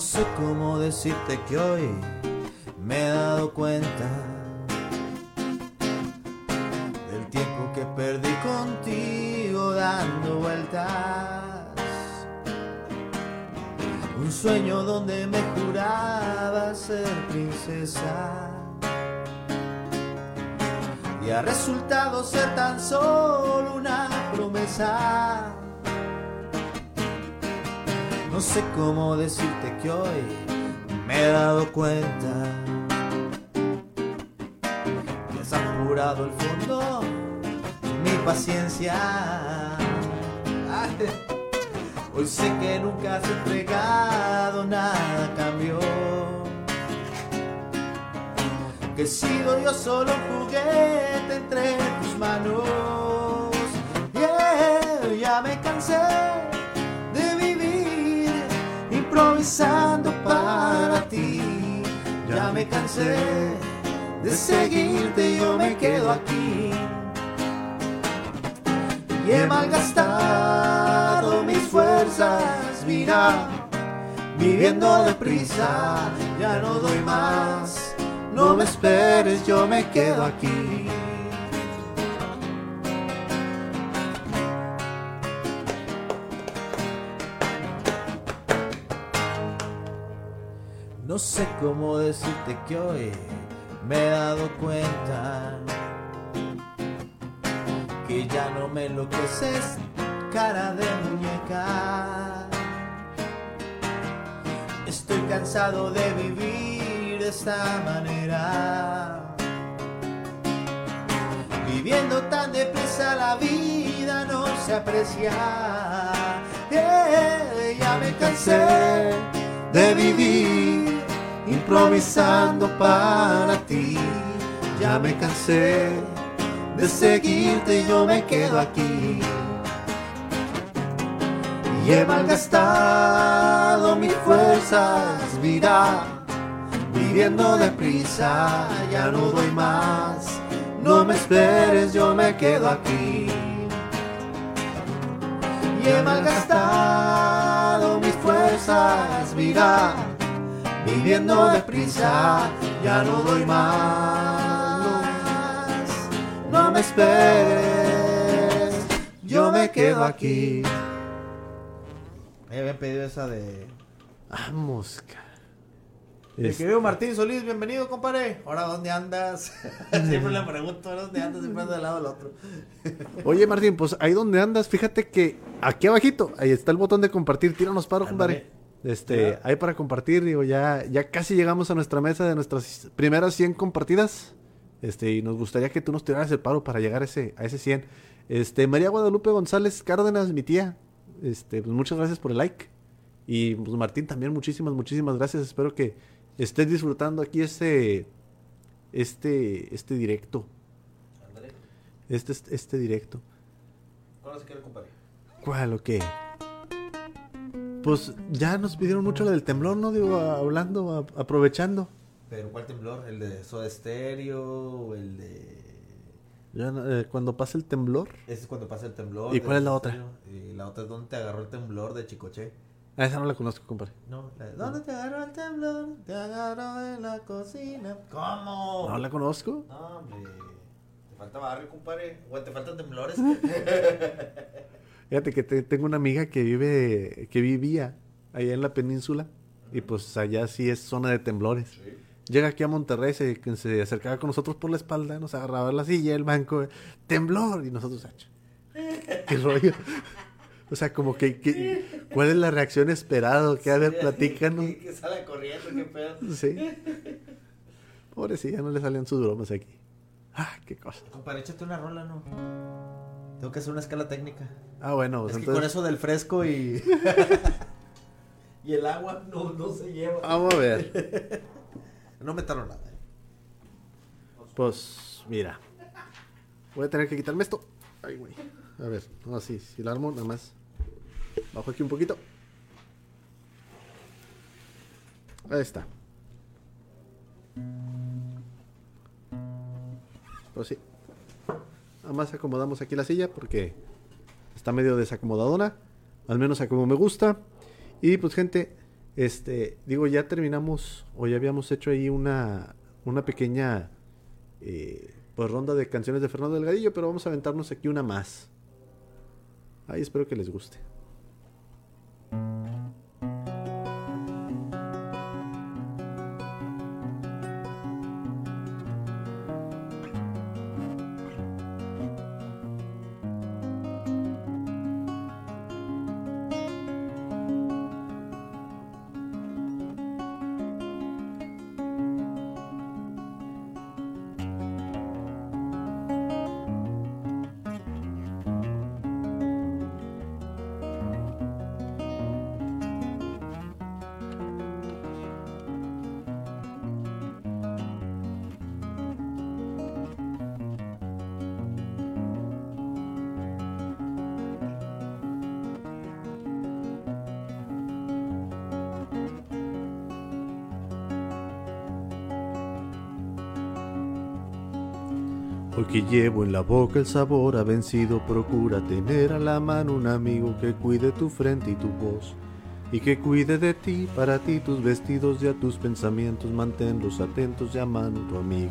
No sé cómo decirte que hoy me he dado cuenta del tiempo que perdí contigo dando vueltas. Un sueño donde me juraba ser princesa. Y ha resultado ser tan solo una promesa. No sé cómo decirte que hoy me he dado cuenta que has apurado el fondo mi paciencia. Hoy sé que nunca has entregado nada a cambio. Que he sido yo solo un juguete entre tus manos. De seguirte, yo me quedo aquí. Y he malgastado mis fuerzas, mira, viviendo deprisa, ya no doy más. No me esperes, yo me quedo aquí. No sé cómo decirte que hoy me he dado cuenta que ya no me enloqueces, cara de muñeca. Estoy cansado de vivir de esta manera. Viviendo tan deprisa la vida no se aprecia. Eh, ya me cansé de vivir improvisando para ti. Ya me cansé de seguirte y yo me quedo aquí. Y he malgastado mis fuerzas, vida, viviendo deprisa, ya no doy más. No me esperes, yo me quedo aquí. Y he malgastado mis fuerzas, vida, viviendo deprisa, ya no doy más. No me esperes, yo me quedo aquí. Me habían pedido esa de. Vamos, ca- Mi Es- querido Martín Solís, bienvenido, compadre. Ahora, ¿dónde andas? siempre le pregunto, ¿dónde andas? Siempre ando del lado del otro. Oye, Martín, pues ahí donde andas, fíjate que aquí abajito, ahí está el botón de compartir. Tíranos paro, compadre. Este, ahí para compartir, digo, ya, ya casi llegamos a nuestra mesa de nuestras primeras 100 compartidas. Este, y nos gustaría que tú nos tiraras el paro para llegar a ese, a ese 100. Este, María Guadalupe González Cárdenas, mi tía. Este, pues muchas gracias por el like. Y pues Martín también, muchísimas, muchísimas gracias. Espero que estés disfrutando aquí este, este, este directo. Este, este directo. Se quiere, compadre? ¿Cuál o qué? Pues ya nos pidieron mucho la del temblor, ¿no? Digo, hablando, a- aprovechando. ¿Pero cuál temblor? ¿El de Soda Stereo o el de...? Ya, eh, cuando pasa el temblor. Ese es cuando pasa el temblor. ¿Y cuál es la otra? Y la otra es donde te agarró el temblor de Chicoche. Ah, esa no la conozco, compadre. No, la de, ¿Dónde te agarró el temblor? Te agarró en la cocina. ¿Cómo? No la conozco. No, hombre. Te falta barrio, compadre. O te faltan temblores. Fíjate que te- tengo una amiga que vive, que vivía allá en la península. Y pues allá sí es zona de temblores. Llega aquí a Monterrey, se, se acercaba con nosotros por la espalda, nos agarraba la silla, el banco, temblor, y nosotros, "Ach, qué rollo. O sea, como que, que- ¿cuál es la reacción esperada? Que a ver, platícanos. Que, que sale corriendo, qué pedo. Sí. Pobrecilla, no le salían sus bromas aquí. Ah, qué cosa. Compadre, échate una rola, ¿no? Tengo que hacer una escala técnica. Ah, bueno, pues es que con entonces eso del fresco y... y el agua no, no se lleva. vamos a ver. No me tardo nada. ¿eh? Pues, mira. Voy a tener que quitarme esto. Ay, güey. A ver, no, así, si la armo, nada más. Bajo aquí un poquito. Ahí está. Pues sí. Más acomodamos aquí la silla porque está medio desacomodadona. Al menos a como me gusta. Y pues gente, este, digo, ya terminamos o ya habíamos hecho ahí una, una pequeña eh, pues ronda de canciones de Fernando Delgadillo, pero vamos a aventarnos aquí una más. Ay, espero que les guste. Que llevo en la boca el sabor ha vencido, procura tener a la mano un amigo que cuide tu frente y tu voz. Y que cuide de ti, para ti tus vestidos y a tus pensamientos, manténlos atentos llamando tu amigo.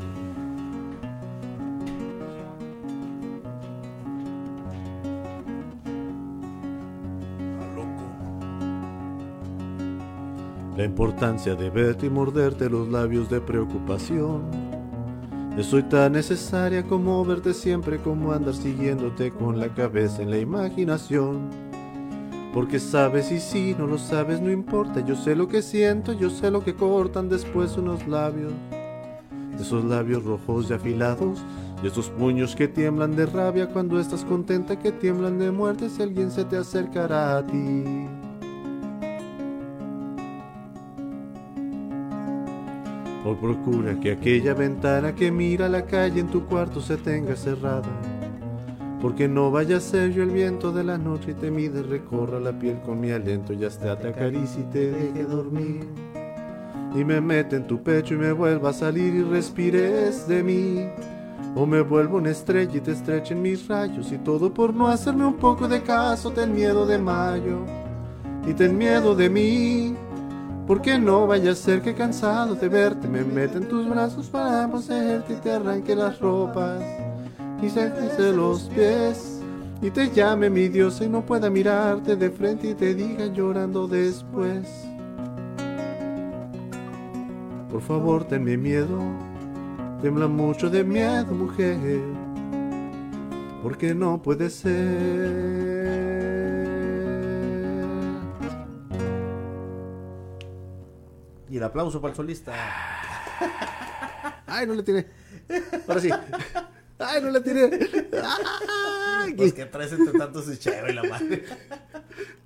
La importancia de verte y morderte los labios de preocupación. Yo soy tan necesaria como verte siempre, como andar siguiéndote con la cabeza en la imaginación. Porque sabes y si no lo sabes no importa, yo sé lo que siento, yo sé lo que cortan después unos labios. Esos labios rojos y afilados, y esos puños que tiemblan de rabia cuando estás contenta, que tiemblan de muerte si alguien se te acercará a ti. O procura que aquella ventana que mira la calle en tu cuarto se tenga cerrada. Porque no vaya a ser yo el viento de la noche y te mide, recorra la piel con mi aliento y hasta te y te deje dormir. Y me mete en tu pecho y me vuelva a salir y respires de mí. O me vuelvo una estrella y te estreche en mis rayos y todo por no hacerme un poco de caso. Ten miedo de mayo y ten miedo de mí. Porque no vaya a ser que cansado de verte me meta en tus brazos para poseerte y te arranque las ropas y se los pies y te llame mi Dios y no pueda mirarte de frente y te diga llorando después. Por favor, tenme miedo, tembla mucho de miedo, mujer, porque no puede ser. Y el aplauso para el solista. Ay, no le tiré. Ahora sí. Ay, no le tiré. Ay, Pues que traes entre tantos y la madre.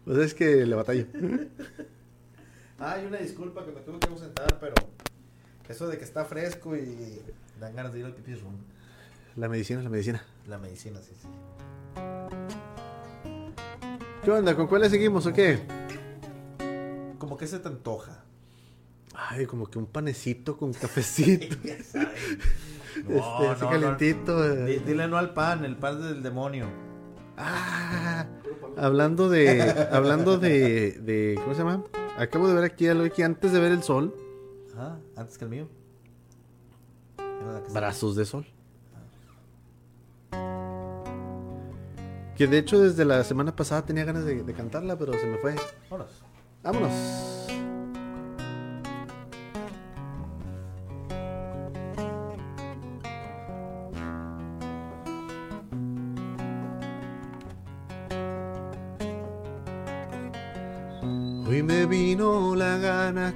Pues es que le batallo. Ay, una disculpa que me tuve que ausentar, pero eso de que está fresco y dan ganas de ir al pipí room. La medicina, la medicina. La medicina, sí, sí. ¿Qué onda? ¿Con cuál le seguimos o qué? Como que se te antoja. Ay, como que un panecito con cafecito. este, No, así no, no. calientito. eh. Di- Dile no al pan, el pan del demonio. Ah, hablando de, hablando de, de, ¿cómo se llama? Acabo de ver aquí algo que antes de ver el sol, Ajá, antes que el mío. Brazos de sol. Que de hecho desde la semana pasada tenía ganas de, de cantarla, pero se me fue. Vámonos. Vámonos.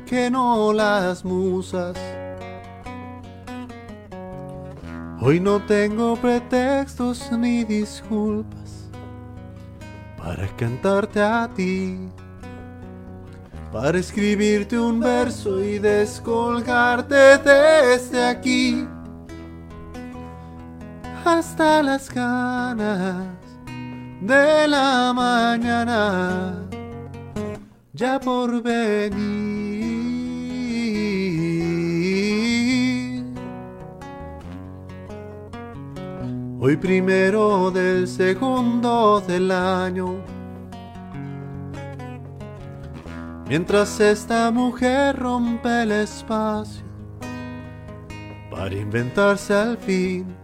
Que no las musas. Hoy no tengo pretextos ni disculpas para cantarte a ti para escribirte un verso y descolgarte desde aquí hasta las ganas de la mañana ya por venir. Hoy primero del segundo del año. Mientras esta mujer rompe el espacio para inventarse al fin,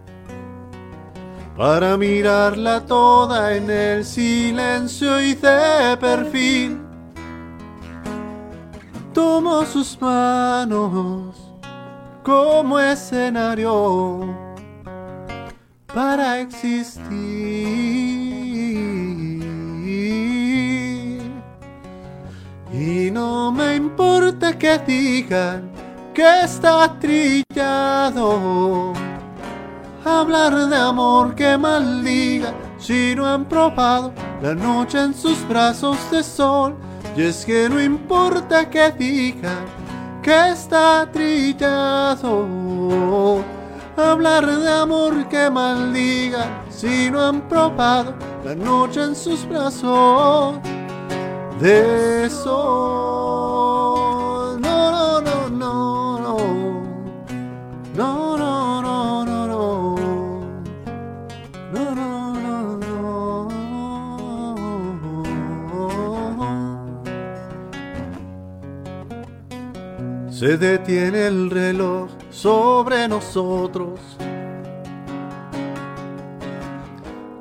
para mirarla toda en el silencio y de perfil. Tomo sus manos como escenario para existir. Y no me importa que digan que está trillado. Hablar de amor que maldiga si no han probado la noche en sus brazos de sol. Y es que no importa que digan que está trillado. Hablar de amor que maldiga si no han probado la noche en sus brazos de sol. No, no, no, no, no. No, no, no, no, no. No, no, no, no. Se detiene el reloj sobre nosotros.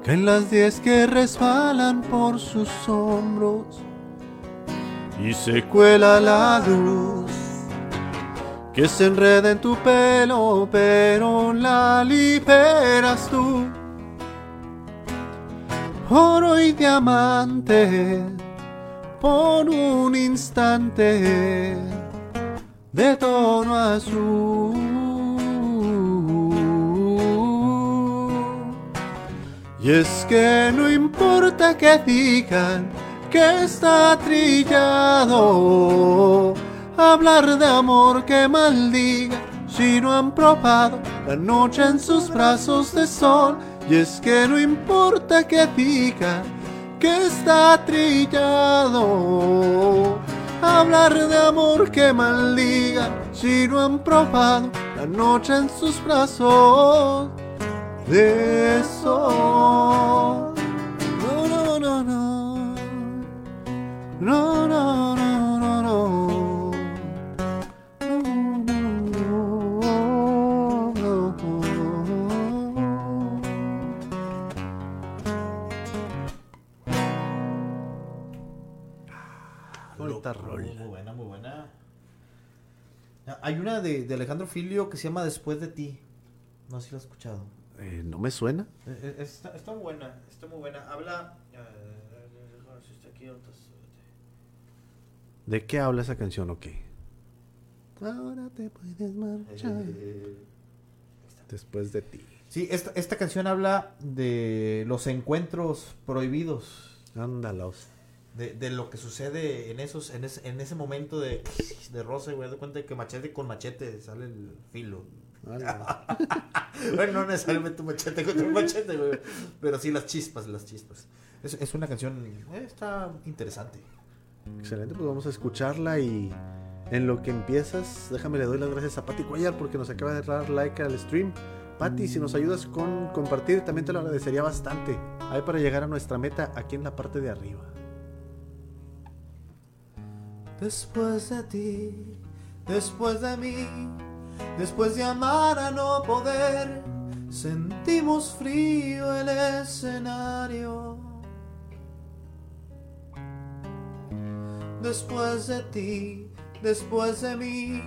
Caen las diez que resbalan por sus hombros y se cuela la luz que se enreda en tu pelo, pero la liberas tú. Oro y diamante por un instante de tono azul. Y es que no importa que digan que está trillado, hablar de amor que maldiga si no han probado la noche en sus brazos de sol. Y es que no importa que digan que está trillado, hablar de amor que maldiga si no han probado la noche en sus brazos de sol. No, no, no. No, no, no, no, Rola. Muy buena, muy buena. Ah, Hay una de, de Alejandro Filio que se llama Después de ti. No sé si la has escuchado. Eh, no me suena. Eh, eh, Está, está buena, está muy buena. Habla. ¿De qué habla esa canción o qué? Ahora te puedes marchar Eh, después de ti. Sí, esta, esta canción habla de los encuentros prohibidos. Ándalos. De, de lo que sucede en esos en ese, en ese momento de, de rosa, güey. De cuenta que machete con machete sale el filo. Bueno, no necesariamente un machete contra un machete, güey. Pero sí las chispas, las chispas. Es, es una canción, eh, está interesante. Excelente, pues vamos a escucharla y en lo que empiezas, déjame le doy las gracias a Patti Cuellar porque nos acaba de dar like al stream. Patti, si nos ayudas con compartir, también te lo agradecería bastante. Ahí para llegar a nuestra meta aquí en la parte de arriba. Después de ti, después de mí, después de amar a no poder, sentimos frío el escenario. Después de ti, después de mí,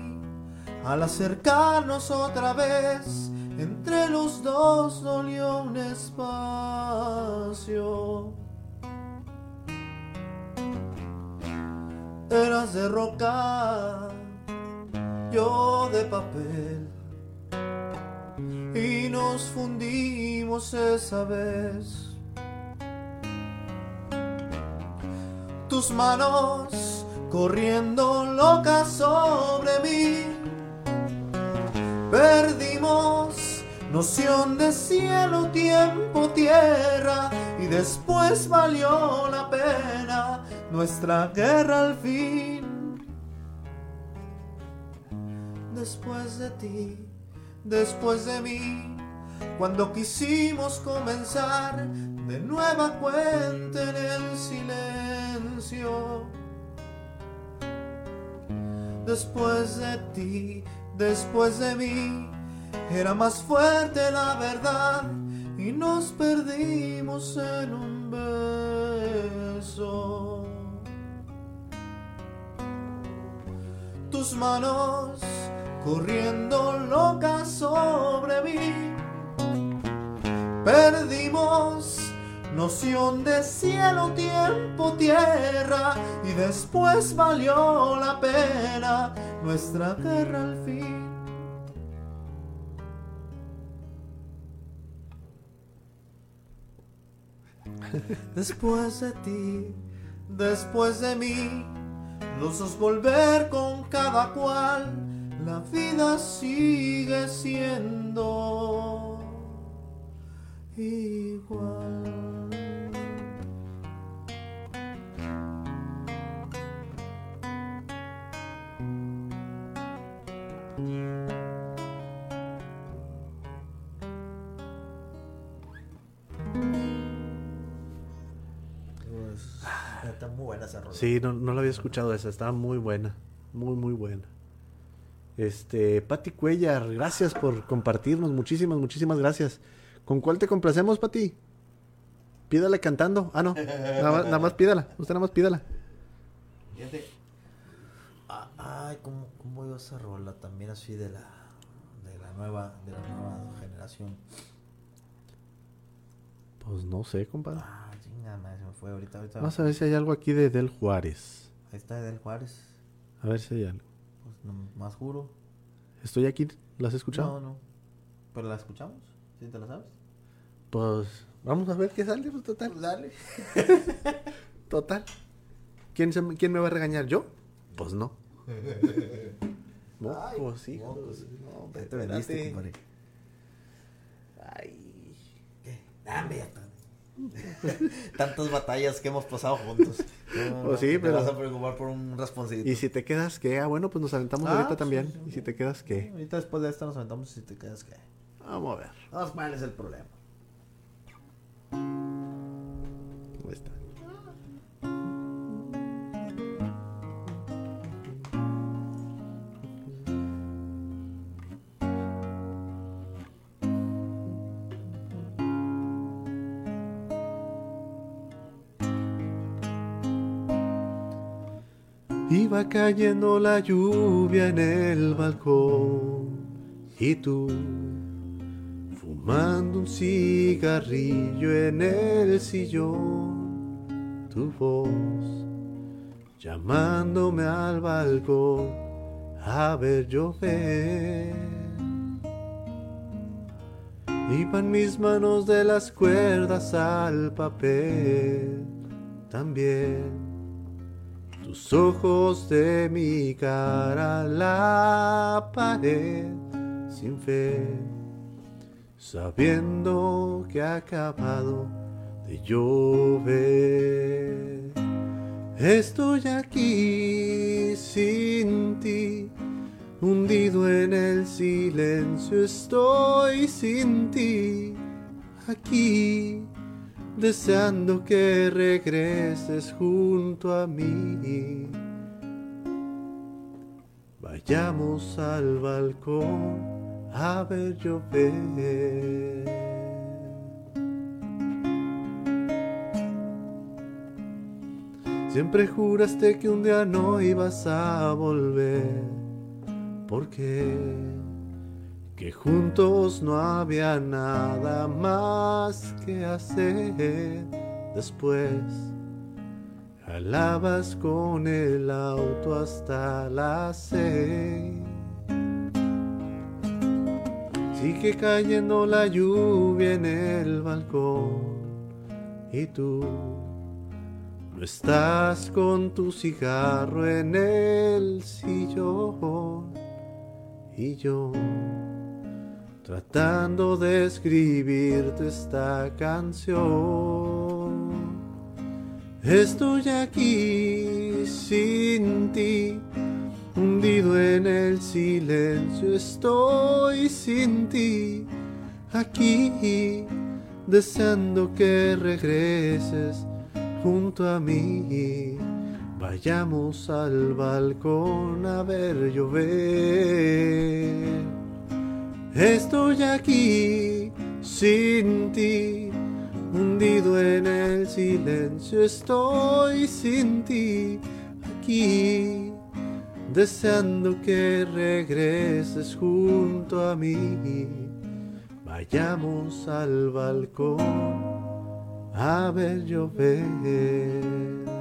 al acercarnos otra vez, entre los dos dolió un espacio. Eras de roca, yo de papel, y nos fundimos esa vez. Tus manos corriendo locas sobre mí, perdimos noción de cielo, tiempo, tierra, y después valió la pena nuestra guerra al fin. Después de ti, después de mí, cuando quisimos comenzar de nueva cuenta en el silencio. Después de ti, después de mí, era más fuerte la verdad y nos perdimos en un beso. Tus manos corriendo locas sobre mí. Perdimos noción de cielo, tiempo, tierra y después valió la pena nuestra guerra al fin. Después de ti, después de mí, los volver con cada cual, la vida sigue siendo igual. Buena esa rola. Sí, no, no la había escuchado esa, estaba muy buena, muy muy buena. Este, Pati Cuellar, gracias por compartirnos, muchísimas, muchísimas gracias. ¿Con cuál te complacemos, Pati? Pídale cantando. Ah, no, nada más, nada más pídala, usted nada más pídala. Fíjate. Ah, Ay, ¿cómo, ¿cómo iba esa rola? También así de la, de la nueva, de la nueva generación. Pues no sé, compadre. Madre, se me fue ahorita, ahorita. Vamos a ver si hay algo aquí de Del Juárez. Ahí está Del Juárez. A ver si hay algo. Pues no, más juro. Estoy aquí, ¿la has escuchado? No, no. ¿Pero la escuchamos? ¿Sí te la sabes? Pues vamos a ver qué sale, pues total. Dale. Total. ¿Quién, se ¿Quién me va a regañar? ¿Yo? Pues no. No, Ay, pues mocos. No, Ya te vendiste, compadre. Ay. ¿Qué? Dame, ya. Tantas batallas que hemos pasado juntos. No, Pues sí, pero- vas a preocupar por un rasponcito. Y si te quedas, ¿qué? Ah, bueno, pues nos aventamos Ah, ahorita pues, también. sí, Y si te quedas, ¿qué? Ahorita después de esto nos aventamos si te quedas que. Vamos a ver. ¿cuál es el problema? Ahí está. Iba cayendo la lluvia en el balcón y tú fumando un cigarrillo en el sillón, tu voz llamándome al balcón a ver llover. Iban mis manos de las cuerdas al papel también. Tus ojos de mi cara la pared sin fe, sabiendo que ha acabado de llover. Estoy aquí sin ti, hundido en el silencio, estoy sin ti, aquí, deseando que regreses junto a mí. Vayamos al balcón a ver llover. Siempre juraste que un día no ibas a volver, porque que juntos no había nada más que hacer. Después jalabas con el auto hasta las seis. Sigue cayendo la lluvia en el balcón y tú no estás con tu cigarro en el sillón y yo tratando de escribirte esta canción. Estoy aquí sin ti, hundido en el silencio. Estoy sin ti, aquí, deseando que regreses junto a mí. Vayamos al balcón a ver llover. Estoy aquí sin ti, hundido en el silencio. Estoy sin ti, aquí, deseando que regreses junto a mí. Vayamos al balcón a ver llover.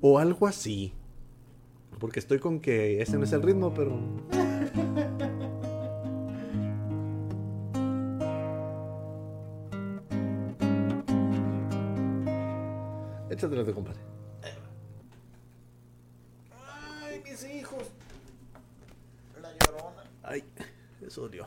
O algo así. Porque estoy con que ese no es el ritmo, pero. Échatelo de compadre. Ay, mis hijos. La llorona. Ay, eso dolió.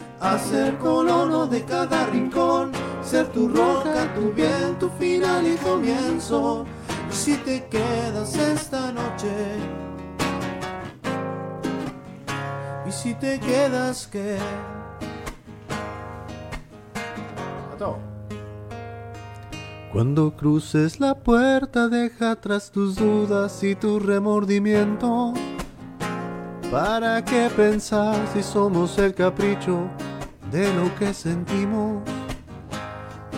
a ser colono de cada rincón, ser tu roca, tu bien, tu final y comienzo. Y si te quedas esta noche, y si te quedas que... Cuando cruces la puerta, deja atrás tus dudas y tu remordimiento. ¿Para qué pensar si somos el capricho de lo que sentimos?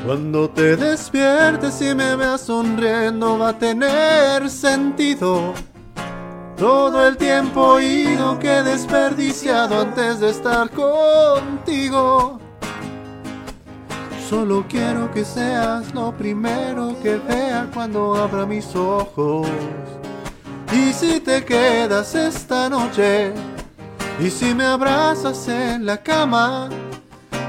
Cuando te despiertes y me veas sonriendo, va a tener sentido. Todo el tiempo ido que he desperdiciado antes de estar contigo. Solo quiero que seas lo primero que vea cuando abra mis ojos. Y si te quedas esta noche, y si me abrazas en la cama,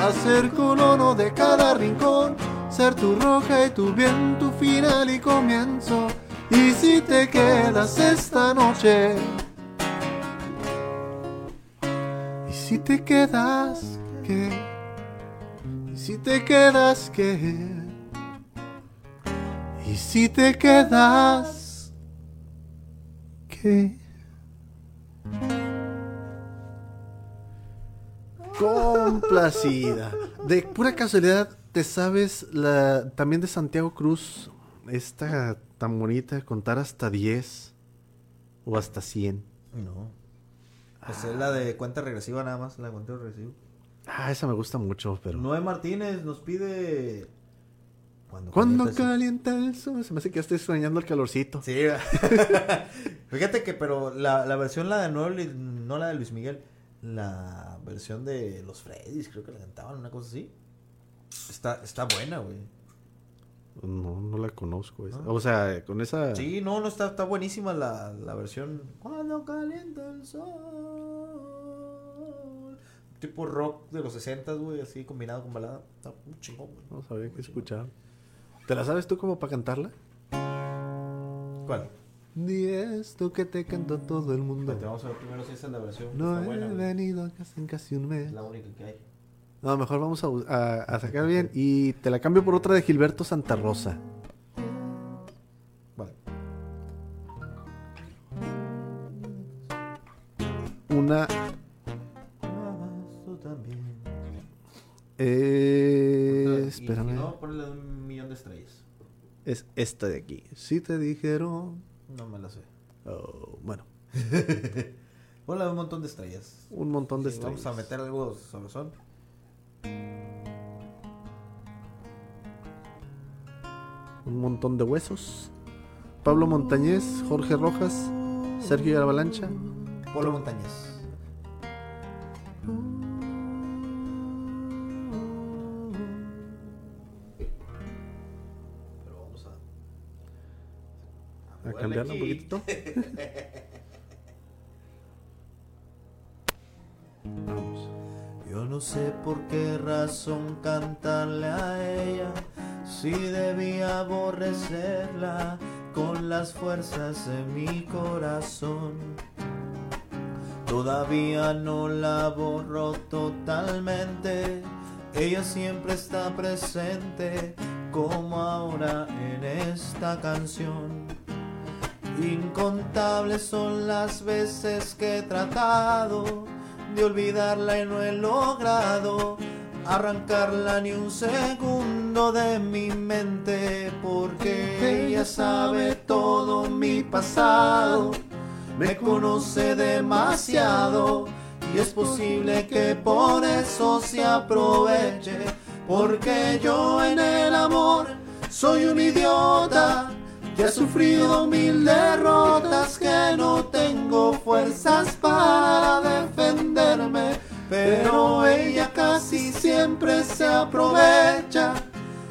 a ser colono de cada rincón, ser tu roja y tu bien, tu final y comienzo. Y si te quedas esta noche, y si te quedas, ¿qué? Y si te quedas, ¿qué? Y si te quedas, ¿qué? Complacida. De pura casualidad, ¿te sabes la también de Santiago Cruz? Esta tan bonita, contar hasta 10 o hasta 100. No. Pues es la de cuenta regresiva nada más, la de conteo regresivo. Ah, esa me gusta mucho, pero. Noé Martínez nos pide. Cuando, calienta, el sol. Se me hace que ya estoy extrañando el calorcito. Sí. Fíjate que, pero la, la versión, la de Noel, no la de Luis Miguel, la versión de los Freddys, creo que la cantaban, una cosa así. Está, está buena, güey. No, no la conozco. Esa. O sea, con esa. Sí, no, no está, está buenísima la, la versión. Cuando calienta el sol. Tipo rock de los 60, güey, así combinado con balada. Está muy chingón, güey. No sabía que escuchar. ¿Te la sabes tú como para cantarla? ¿Cuál? Ni esto que te cantó todo el mundo. Vamos a ver primero si esa es la versión. No he buena, venido a casa en casi un mes. Es la única que hay. No, mejor vamos a, a- a sacar bien. Y te la cambio por otra de Gilberto Santa Rosa. Vale. Una eh, espérame. No, ponle un millón de estrellas. Es esta de aquí. Si te dijeron. No me la sé. oh, bueno, Ponle un montón de estrellas. un montón de Sí, estrellas. Vamos a meter algo sabrosón. Un montón de huesos. Pablo Montañez, Jorge Rojas, Sergio Avalancha. Polo Montañez. A cambiarla un poquitito. Vamos. Yo no sé por qué razón cantarle a ella, si debía aborrecerla con las fuerzas de mi corazón. Todavía no la borro totalmente, ella siempre está presente como ahora en esta canción. Incontables son las veces que he tratado de olvidarla y no he logrado arrancarla ni un segundo de mi mente porque ella sabe todo mi pasado, me conoce demasiado y es posible que por eso se aproveche porque yo en el amor soy un idiota ha sufrido mil derrotas que no tengo fuerzas para defenderme pero ella casi siempre se aprovecha.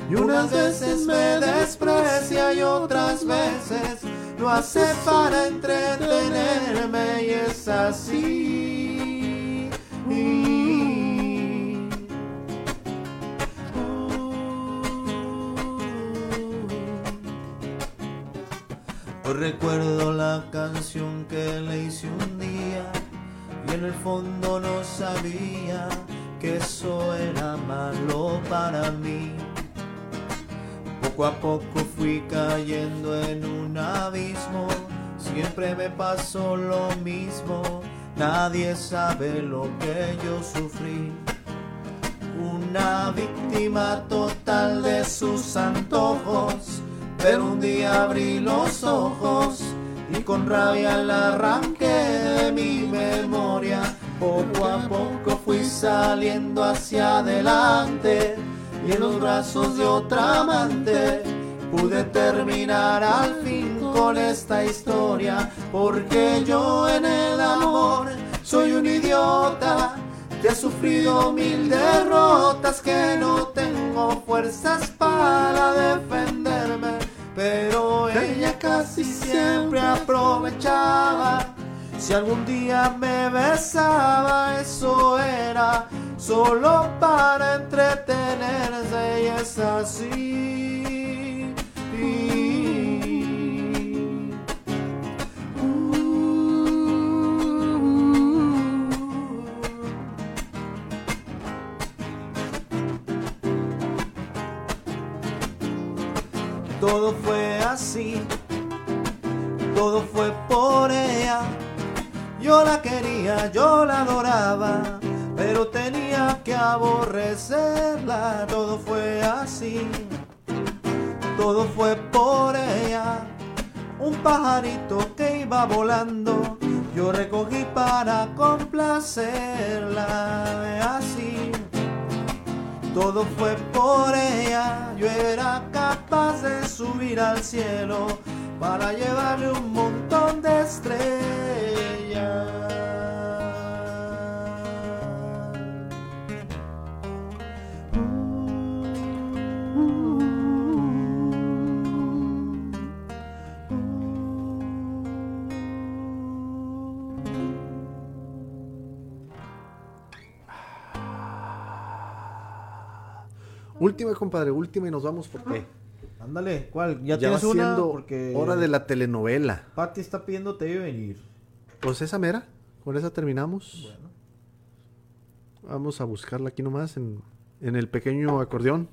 Y unas veces me desprecia y otras veces lo hace para entretenerme y es así recuerdo la canción que le hice un día y en el fondo no sabía que eso era malo para mí. Poco a poco fui cayendo en un abismo, siempre me pasó lo mismo, nadie sabe lo que yo sufrí. Una víctima total de sus antojos, pero un día abrí los ojos y con rabia la arranqué de mi memoria. Poco a poco fui saliendo hacia adelante y en los brazos de otra amante pude terminar al fin con esta historia porque yo en el amor soy un idiota que he sufrido mil derrotas que no tengo fuerzas para defenderme pero ella casi siempre aprovechaba si algún día me besaba, eso era solo para entretenerse y es así. Todo fue así, todo fue por ella yo la quería, yo la adoraba, pero tenía que aborrecerla. Todo fue así, todo fue por ella. Un pajarito que iba volando, yo recogí para complacerla. Así, todo fue por ella. Yo era capaz de subir al cielo para llevarle un montón de estrellas. Última, compadre, última y nos vamos por qué. Ándale, ¿cuál? Ya, Ya va tienes una siendo porque hora de la telenovela. Pati está pidiendo te venir. Pues esa mera, con esa terminamos. Bueno. Vamos a buscarla aquí nomás en, en el pequeño acordeón.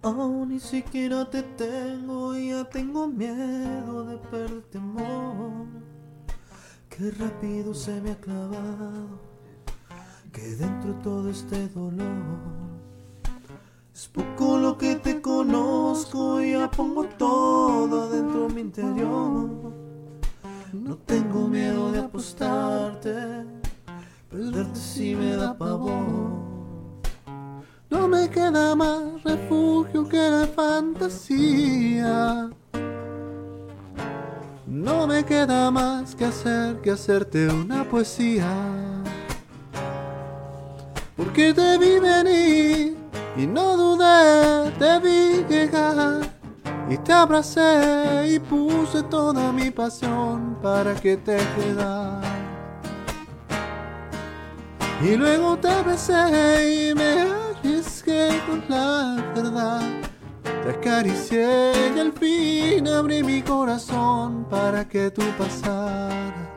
Oh, ni siquiera te tengo ya tengo miedo de perderte, amor. Qué rápido se me ha clavado que dentro todo este dolor. Es poco lo que te conozco y ya pongo todo dentro de mi interior. No tengo miedo de apostarte, perderte si me da pavor. No me queda más refugio que la fantasía. No me queda más que hacer que hacerte una poesía. Porque te vi venir y no dudé, te vi llegar y te abracé y puse toda mi pasión para que te quedaras. Y luego te besé y me con la verdad. Te acaricié y al fin abrí mi corazón para que tú pasaras.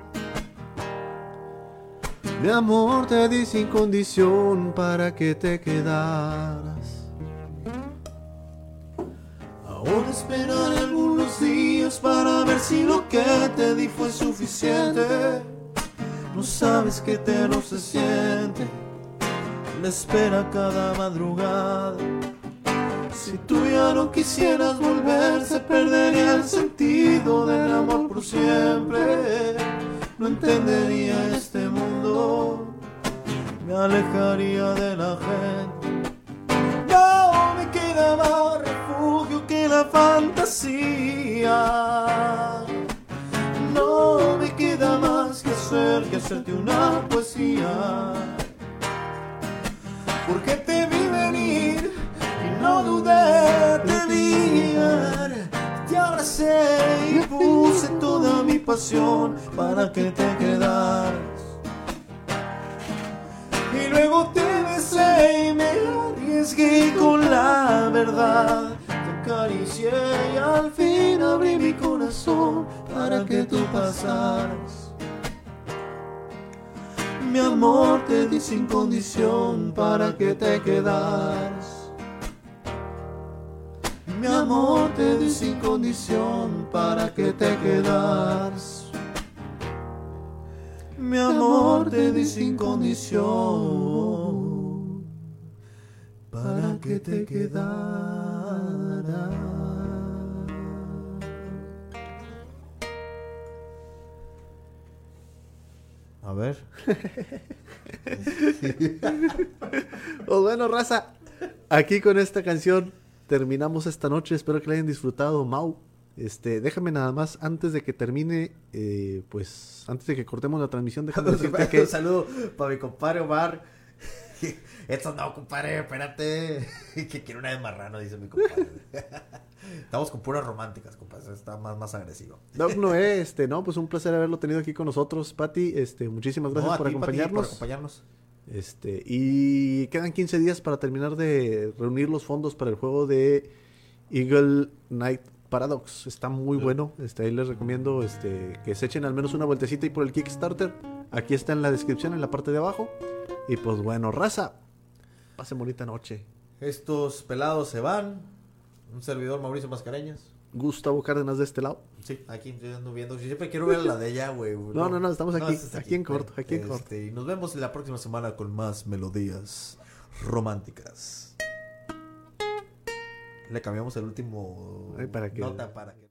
Mi amor te di sin condición para que te quedaras. Ahora esperaré algunos días para ver si lo que te di fue suficiente. No sabes qué eterno se siente la espera cada madrugada. Si tú ya no quisieras volver, se perdería el sentido del amor por siempre. No entendería este mundo, me alejaría de la gente. No me queda más refugio que la fantasía. No me queda más que hacer que hacerte una poesía. Porque te vi venir y no dudé, te vi llegar. Te abracé y puse toda mi pasión para que te quedaras. Y luego te besé y me arriesgué con la verdad. Te acaricié y al fin abrí mi corazón para que tú pasaras. Mi amor te di sin condición para que te quedaras. Mi amor te di sin condición para que te quedaras. Mi amor te di sin condición para que te quedara. A ver. Pues bueno, raza, aquí con esta canción terminamos esta noche. Espero que la hayan disfrutado, Mau. Este, déjame nada más, antes de que termine, eh, pues, antes de que cortemos la transmisión, déjame decirte que... Un saludo para mi compadre Omar. Esto no, compadre, espérate. que quiere una de marrano, dice mi compadre. Estamos con puras románticas, compadre. Está más, más agresivo. Doc Noé, este, no, pues un placer haberlo tenido aquí con nosotros, Pati. Este, muchísimas gracias No, por ti, acompañarnos. por acompañarnos. Este, y quedan 15 días para terminar de reunir los fondos para el juego de Eagle Knight Paradox. Está muy bueno. Este, ahí les recomiendo este, que se echen al menos una vueltecita y por el Kickstarter. Aquí está en la descripción, en la parte de abajo. Y pues bueno, raza. Pasen bonita noche. Estos pelados se van. Un servidor Mauricio Mascareñas. Gustavo Cárdenas de este lado. Sí, aquí estoy ando viendo. Siempre quiero ver la de ella, güey. No, no, no, estamos aquí, esta es aquí en corto, aquí en Este, corto. Y nos vemos la próxima semana con más melodías románticas. Le cambiamos el último Ay, para que- nota para que